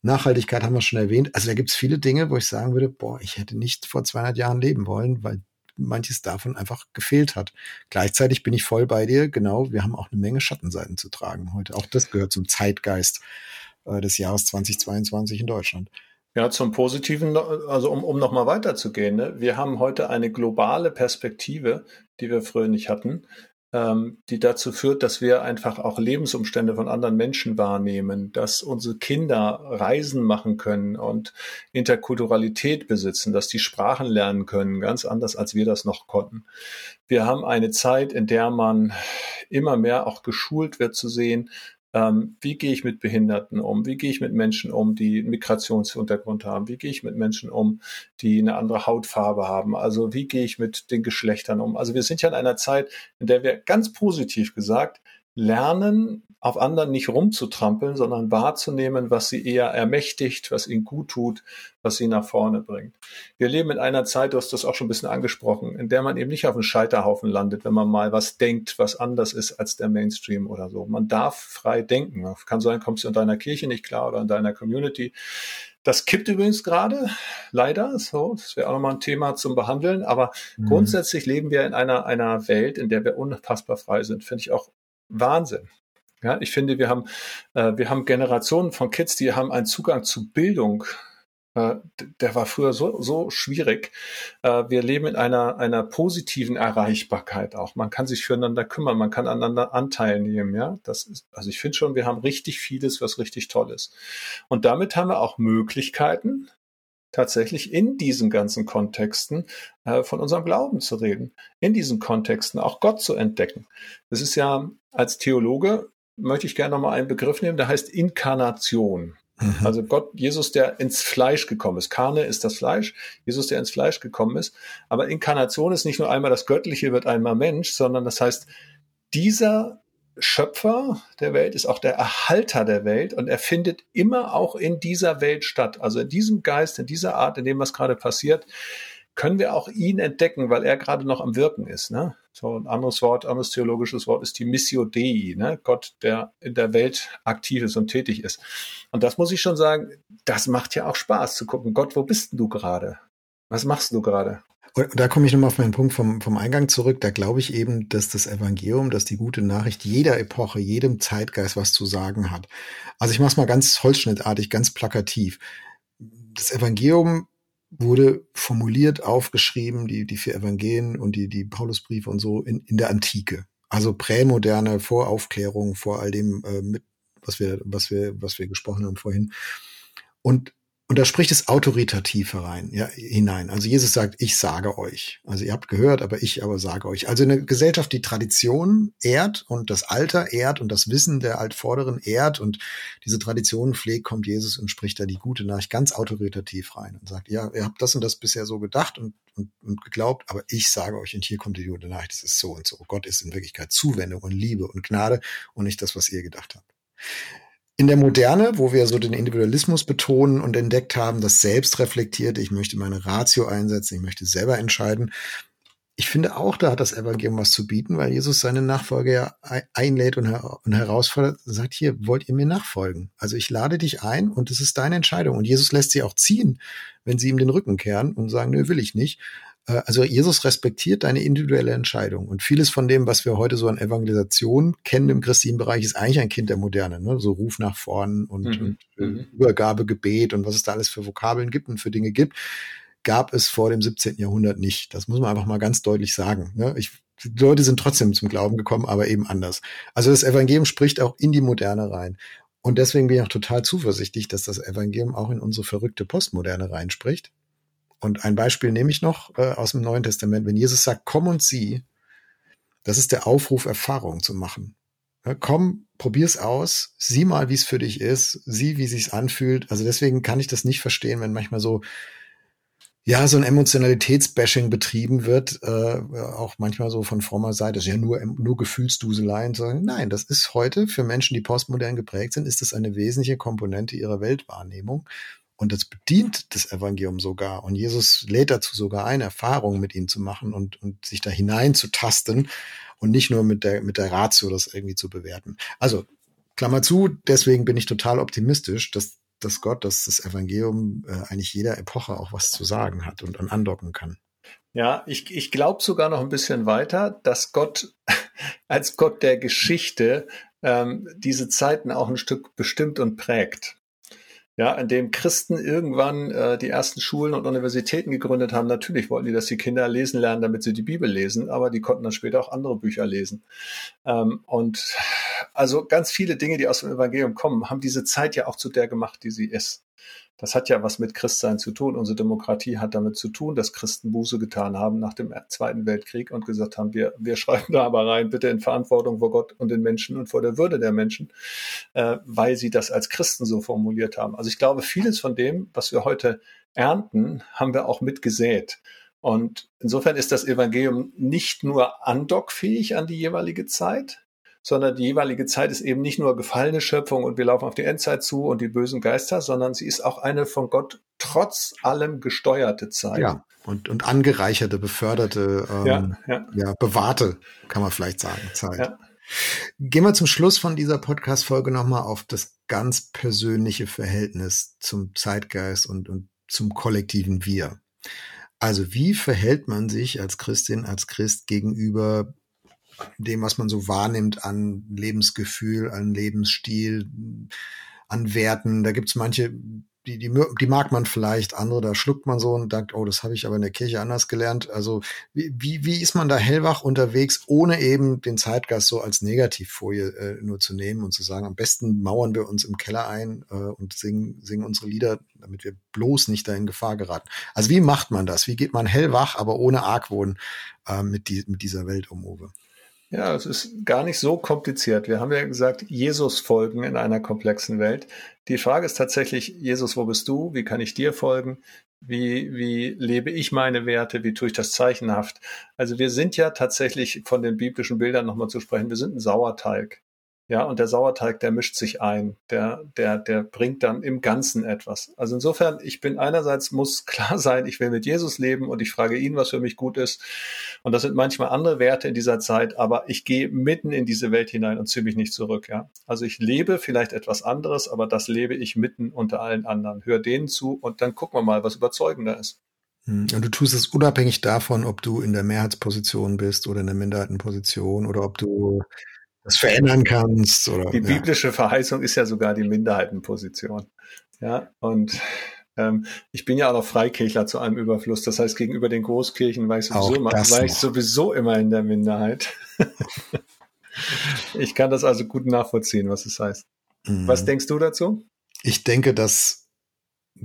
Nachhaltigkeit haben wir schon erwähnt. Also da gibt es viele Dinge, wo ich sagen würde, boah, ich hätte nicht vor 200 Jahren leben wollen, weil manches davon einfach gefehlt hat. Gleichzeitig bin ich voll bei dir. Genau, wir haben auch eine Menge Schattenseiten zu tragen heute. Auch das gehört zum Zeitgeist äh, des Jahres 2022 in Deutschland. Ja, zum Positiven, also um, um nochmal weiterzugehen. Ne? Wir haben heute eine globale Perspektive, die wir früher nicht hatten, ähm, die dazu führt, dass wir einfach auch Lebensumstände von anderen Menschen wahrnehmen, dass unsere Kinder Reisen machen können und Interkulturalität besitzen, dass die Sprachen lernen können, ganz anders, als wir das noch konnten. Wir haben eine Zeit, in der man immer mehr auch geschult wird zu sehen, ähm, wie gehe ich mit Behinderten um? Wie gehe ich mit Menschen um, die einen Migrationshintergrund haben? Wie gehe ich mit Menschen um, die eine andere Hautfarbe haben? Also wie gehe ich mit den Geschlechtern um? Also wir sind ja in einer Zeit, in der wir ganz positiv gesagt lernen, auf anderen nicht rumzutrampeln, sondern wahrzunehmen, was sie eher ermächtigt, was ihnen gut tut, was sie nach vorne bringt. Wir leben in einer Zeit, du hast das auch schon ein bisschen angesprochen, in der man eben nicht auf einem Scheiterhaufen landet, wenn man mal was denkt, was anders ist als der Mainstream oder so. Man darf frei denken. Kann sein, kommst du in deiner Kirche nicht klar oder in deiner Community. Das kippt übrigens gerade, leider. So, das wäre auch nochmal ein Thema zum Behandeln. Aber mhm. grundsätzlich leben wir in einer, einer Welt, in der wir unfassbar frei sind. Finde ich auch Wahnsinn. Ja, ich finde, wir haben, äh, wir haben Generationen von Kids, die haben einen Zugang zu Bildung. Äh, der war früher so, so schwierig. Äh, wir leben in einer, einer positiven Erreichbarkeit auch. Man kann sich füreinander kümmern, man kann aneinander Anteil nehmen. Ja, das ist, also ich finde schon, wir haben richtig vieles, was richtig toll ist. Und damit haben wir auch Möglichkeiten, tatsächlich in diesen ganzen Kontexten äh, von unserem Glauben zu reden, in diesen Kontexten auch Gott zu entdecken. Das ist ja als Theologe möchte ich gerne nochmal einen Begriff nehmen, der heißt Inkarnation. Mhm. Also Gott, Jesus, der ins Fleisch gekommen ist. Karne ist das Fleisch, Jesus, der ins Fleisch gekommen ist. Aber Inkarnation ist nicht nur einmal das Göttliche wird einmal Mensch, sondern das heißt, dieser Schöpfer der Welt ist auch der Erhalter der Welt und er findet immer auch in dieser Welt statt. Also in diesem Geist, in dieser Art, in dem was gerade passiert, können wir auch ihn entdecken, weil er gerade noch am Wirken ist. Ne? So ein anderes Wort, anderes theologisches Wort ist die Missio Dei, ne? Gott, der in der Welt aktiv ist und tätig ist. Und das muss ich schon sagen, das macht ja auch Spaß zu gucken. Gott, wo bist denn du gerade? Was machst du gerade? Und da komme ich nochmal auf meinen Punkt vom, vom Eingang zurück. Da glaube ich eben, dass das Evangelium, dass die gute Nachricht jeder Epoche, jedem Zeitgeist was zu sagen hat. Also ich mache es mal ganz holzschnittartig, ganz plakativ. Das Evangelium wurde formuliert, aufgeschrieben, die, die vier Evangelien und die, die Paulusbriefe und so in, in der Antike. Also prämoderne, vor Aufklärung, vor all dem, äh, mit, was wir, was wir, was wir gesprochen haben vorhin. Und und da spricht es autoritativ herein, ja, hinein. Also Jesus sagt, ich sage euch. Also ihr habt gehört, aber ich aber sage euch. Also eine Gesellschaft, die Tradition ehrt und das Alter ehrt und das Wissen der Altvorderen ehrt und diese Tradition pflegt, kommt Jesus und spricht da die gute Nachricht ganz autoritativ rein und sagt, ja, ihr habt das und das bisher so gedacht und, und, und geglaubt, aber ich sage euch, und hier kommt die gute Nachricht, es ist so und so. Gott ist in Wirklichkeit Zuwendung und Liebe und Gnade und nicht das, was ihr gedacht habt. In der Moderne, wo wir so den Individualismus betonen und entdeckt haben, das selbst reflektiert, ich möchte meine Ratio einsetzen, ich möchte selber entscheiden. Ich finde auch, da hat das Evangelium was zu bieten, weil Jesus seine Nachfolger ja einlädt und, und herausfordert, sagt hier, wollt ihr mir nachfolgen? Also ich lade dich ein und es ist deine Entscheidung. Und Jesus lässt sie auch ziehen, wenn sie ihm den Rücken kehren und sagen, nö, will ich nicht. Äh, also Jesus respektiert deine individuelle Entscheidung. Und vieles von dem, was wir heute so an Evangelisation kennen im christlichen Bereich, ist eigentlich ein Kind der Moderne. Ne? So Ruf nach vorn und, mhm. und äh, mhm. Übergabegebet und was es da alles für Vokabeln gibt und für Dinge gibt, gab es vor dem 17. Jahrhundert nicht. Das muss man einfach mal ganz deutlich sagen. Ne? Ich, die Leute sind trotzdem zum Glauben gekommen, aber eben anders. Also das Evangelium spricht auch in die Moderne rein. Und deswegen bin ich auch total zuversichtlich, dass das Evangelium auch in unsere verrückte Postmoderne reinspricht. Und ein Beispiel nehme ich noch äh, aus dem Neuen Testament. Wenn Jesus sagt, komm und sieh, das ist der Aufruf, Erfahrungen zu machen. Ja, komm, probier's aus, sieh mal, wie es für dich ist, sieh, wie sich's anfühlt. Also deswegen kann ich das nicht verstehen, wenn manchmal so ja, so ein Emotionalitätsbashing betrieben wird, äh, auch manchmal so von frommer Seite, das ist ja nur, nur Gefühlsduseleien, sagen, nein, das ist heute für Menschen, die postmodern geprägt sind, ist das eine wesentliche Komponente ihrer Weltwahrnehmung. Und das bedient das Evangelium sogar. Und Jesus lädt dazu sogar ein, Erfahrungen mit ihnen zu machen und, und sich da hineinzutasten und nicht nur mit der, mit der Ratio das irgendwie zu bewerten. Also, Klammer zu, deswegen bin ich total optimistisch, dass, dass Gott, dass das Evangelium äh, eigentlich jeder Epoche auch was zu sagen hat und, und andocken kann. Ja, ich, ich glaube sogar noch ein bisschen weiter, dass Gott [LAUGHS] als Gott der Geschichte ähm, diese Zeiten auch ein Stück bestimmt und prägt ja, in dem Christen irgendwann äh, die ersten Schulen und Universitäten gegründet haben. Natürlich wollten die, dass die Kinder lesen lernen, damit sie die Bibel lesen, aber die konnten dann später auch andere Bücher lesen. Ähm, und also ganz viele Dinge, die aus dem Evangelium kommen, haben diese Zeit ja auch zu der gemacht, die sie ist. Das hat ja was mit Christsein zu tun. Unsere Demokratie hat damit zu tun, dass Christen Buße getan haben nach dem Zweiten Weltkrieg und gesagt haben, wir, wir [LAUGHS] schreiben da aber rein, bitte in Verantwortung vor Gott und den Menschen und vor der Würde der Menschen, äh, weil sie das als Christen so formuliert haben. Also ich glaube, vieles von dem, was wir heute ernten, haben wir auch mitgesät. Und insofern ist das Evangelium nicht nur andockfähig an die jeweilige Zeit, sondern die jeweilige Zeit ist eben nicht nur gefallene Schöpfung und wir laufen auf die Endzeit zu und die bösen Geister, sondern sie ist auch eine von Gott trotz allem gesteuerte Zeit. Ja, und, und angereicherte, beförderte, ähm, ja, ja. ja, bewahrte, kann man vielleicht sagen, Zeit. Ja. Gehen wir zum Schluss von dieser Podcast-Folge nochmal auf das ganz persönliche Verhältnis zum Zeitgeist und, und zum kollektiven Wir. Also wie verhält man sich als Christin, als Christ gegenüber dem, was man so wahrnimmt an Lebensgefühl, an Lebensstil, an Werten. Da gibt's manche, die, die, die mag man vielleicht, andere, da schluckt man so und sagt, oh, das habe ich aber in der Kirche anders gelernt. Also wie, wie, wie ist man da hellwach unterwegs, ohne eben den Zeitgeist so als Negativfolie äh, nur zu nehmen und zu sagen, am besten mauern wir uns im Keller ein äh, und singen, singen unsere Lieder, damit wir bloß nicht da in Gefahr geraten. Also wie macht man das? Wie geht man hellwach, aber ohne Argwohn äh, mit, die, mit dieser Welt um, Uwe? Ja, es ist gar nicht so kompliziert. Wir haben ja gesagt, Jesus folgen in einer komplexen Welt. Die Frage ist tatsächlich, Jesus, wo bist du? Wie kann ich dir folgen? Wie, wie lebe ich meine Werte? Wie tue ich das zeichenhaft? Also wir sind ja tatsächlich von den biblischen Bildern nochmal zu sprechen. Wir sind ein Sauerteig. Ja, und der Sauerteig, der mischt sich ein, der, der, der bringt dann im Ganzen etwas. Also insofern, ich bin einerseits muss [LAUGHS] klar sein, ich will mit Jesus leben und ich frage ihn, was für mich gut ist. Und das sind manchmal andere Werte in dieser Zeit, aber ich gehe mitten in diese Welt hinein und ziehe mich nicht zurück, ja. Also ich lebe vielleicht etwas anderes, aber das lebe ich mitten unter allen anderen. Hör denen zu und dann gucken wir mal, was überzeugender ist. Hm, und du tust es unabhängig davon, ob du in der Mehrheitsposition bist oder in der Minderheitenposition oder ob du das verändern kannst. Oder, die biblische Verheißung ist ja sogar die Minderheitenposition. Ja, und ähm, ich bin ja auch noch Freikirchler zu einem Überfluss. Das heißt, gegenüber den Großkirchen war ich sowieso, immer, war ich sowieso immer in der Minderheit. [LAUGHS] ich kann das also gut nachvollziehen, was es heißt. Mhm. Was denkst du dazu? Ich denke, dass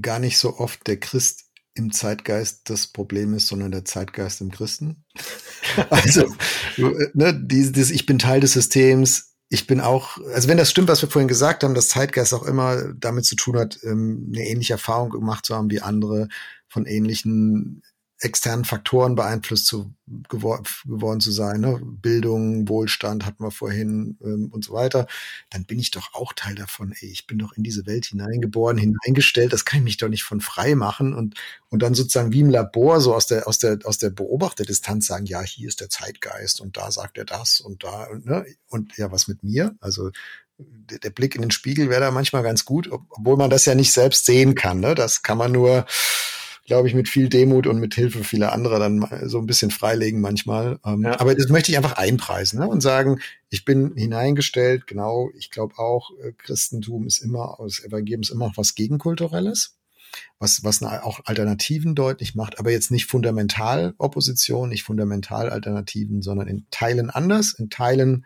gar nicht so oft der Christ im Zeitgeist das Problem ist, sondern der Zeitgeist im Christen. [LAUGHS] also, ne, dieses, ich bin Teil des Systems, ich bin auch, also wenn das stimmt, was wir vorhin gesagt haben, dass Zeitgeist auch immer damit zu tun hat, ähm, eine ähnliche Erfahrung gemacht zu haben wie andere, von ähnlichen externen Faktoren beeinflusst zu, gewor geworden zu sein, ne? Bildung, Wohlstand hatten wir vorhin ähm, und so weiter, dann bin ich doch auch Teil davon. Ey, ich bin doch in diese Welt hineingeboren, hineingestellt, das kann ich mich doch nicht von frei machen und und dann sozusagen wie im Labor so aus der aus der aus der Beobachterdistanz sagen, ja, hier ist der Zeitgeist und da sagt er das und da ne? und ja, was mit mir? Also der, der Blick in den Spiegel wäre da manchmal ganz gut, obwohl man das ja nicht selbst sehen kann. Ne? Das kann man nur glaube ich, mit viel Demut und mit Hilfe vieler anderer dann so ein bisschen freilegen manchmal. Ähm, ja. Aber das möchte ich einfach einpreisen ne? und sagen, ich bin hineingestellt, genau, ich glaube auch, äh, Christentum ist immer, das Evangelium ist immer auch was Gegenkulturelles was, was auch Alternativen deutlich macht, aber jetzt nicht fundamental Opposition, nicht fundamental Alternativen, sondern in Teilen anders, in Teilen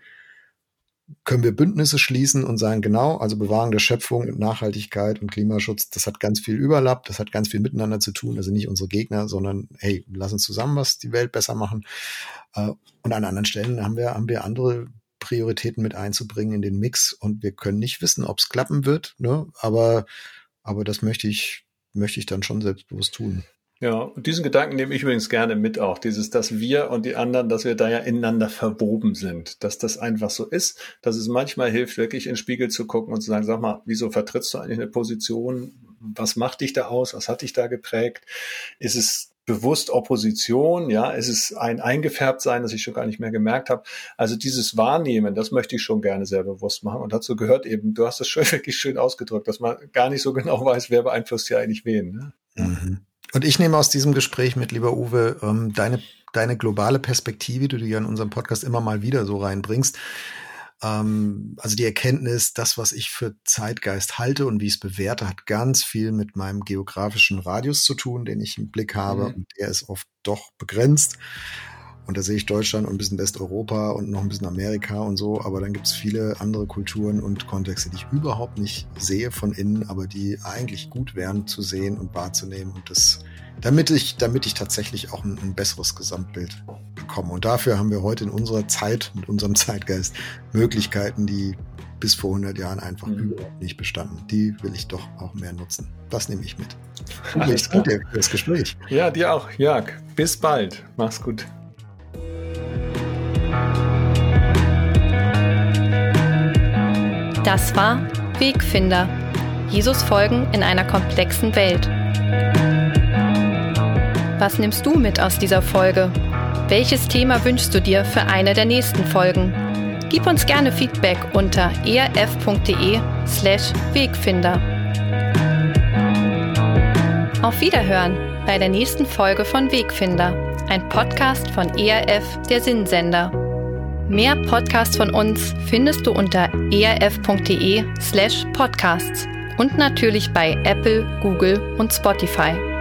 können wir Bündnisse schließen und sagen, genau, also Bewahrung der Schöpfung und Nachhaltigkeit und Klimaschutz, das hat ganz viel Überlapp, das hat ganz viel miteinander zu tun, also nicht unsere Gegner, sondern hey, lass uns zusammen was die Welt besser machen. Äh, und an anderen Stellen haben wir, haben wir andere Prioritäten mit einzubringen in den Mix und wir können nicht wissen, ob es klappen wird, ne? aber, aber das möchte ich, möchte ich dann schon selbstbewusst tun. Ja, und diesen Gedanken nehme ich übrigens gerne mit auch, dieses, dass wir und die anderen, dass wir da ja ineinander verwoben sind, dass das einfach so ist, dass es manchmal hilft, wirklich in den Spiegel zu gucken und zu sagen, sag mal, wieso vertrittst du eigentlich eine Position? Was macht dich da aus? Was hat dich da geprägt? Ist es bewusst Opposition, ja, ist es ein eingefärbt sein, das ich schon gar nicht mehr gemerkt habe. Also dieses Wahrnehmen, das möchte ich schon gerne sehr bewusst machen. Und dazu gehört eben, du hast es schon [LAUGHS] wirklich schön ausgedrückt, dass man gar nicht so genau weiß, wer beeinflusst ja eigentlich wen. Ne? Mhm. Und ich nehme aus diesem Gespräch mit, lieber Uwe, ähm, deine, deine globale Perspektive, die du ja in unserem Podcast immer mal wieder so reinbringst. Ähm, also die Erkenntnis, das, was ich für Zeitgeist halte und wie ich es bewerte, hat ganz viel mit meinem geografischen Radius zu tun, den ich im Blick habe. Mhm. Und der ist oft doch begrenzt. Und da sehe ich Deutschland und ein bisschen Westeuropa und noch ein bisschen Amerika und so. Aber dann gibt es viele andere Kulturen und Kontexte, die ich überhaupt nicht sehe von innen, aber die eigentlich gut wären zu sehen und wahrzunehmen. Und das, damit ich, damit ich tatsächlich auch ein, ein besseres Gesamtbild bekomme. Und dafür haben wir heute in unserer Zeit, mit unserem [LAUGHS] Zeitgeist, Möglichkeiten, die bis vor 100 Jahren einfach mhm. überhaupt nicht bestanden. Die will ich doch auch mehr nutzen. Das nehme ich mit. Alles gut, das Gespräch. Ja, dir auch, Jörg. Bis bald. Mach's gut. Das war Wegfinder. Jesus folgen in einer komplexen Welt. Was nimmst du mit aus dieser Folge? Welches Thema wünschst du dir für eine der nächsten Folgen? Gib uns gerne Feedback unter erf.de/slash Wegfinder. Auf Wiederhören bei der nächsten Folge von Wegfinder, ein Podcast von ERF, der Sinnsender. Mehr Podcasts von uns findest du unter erf.de slash podcasts und natürlich bei Apple, Google und Spotify.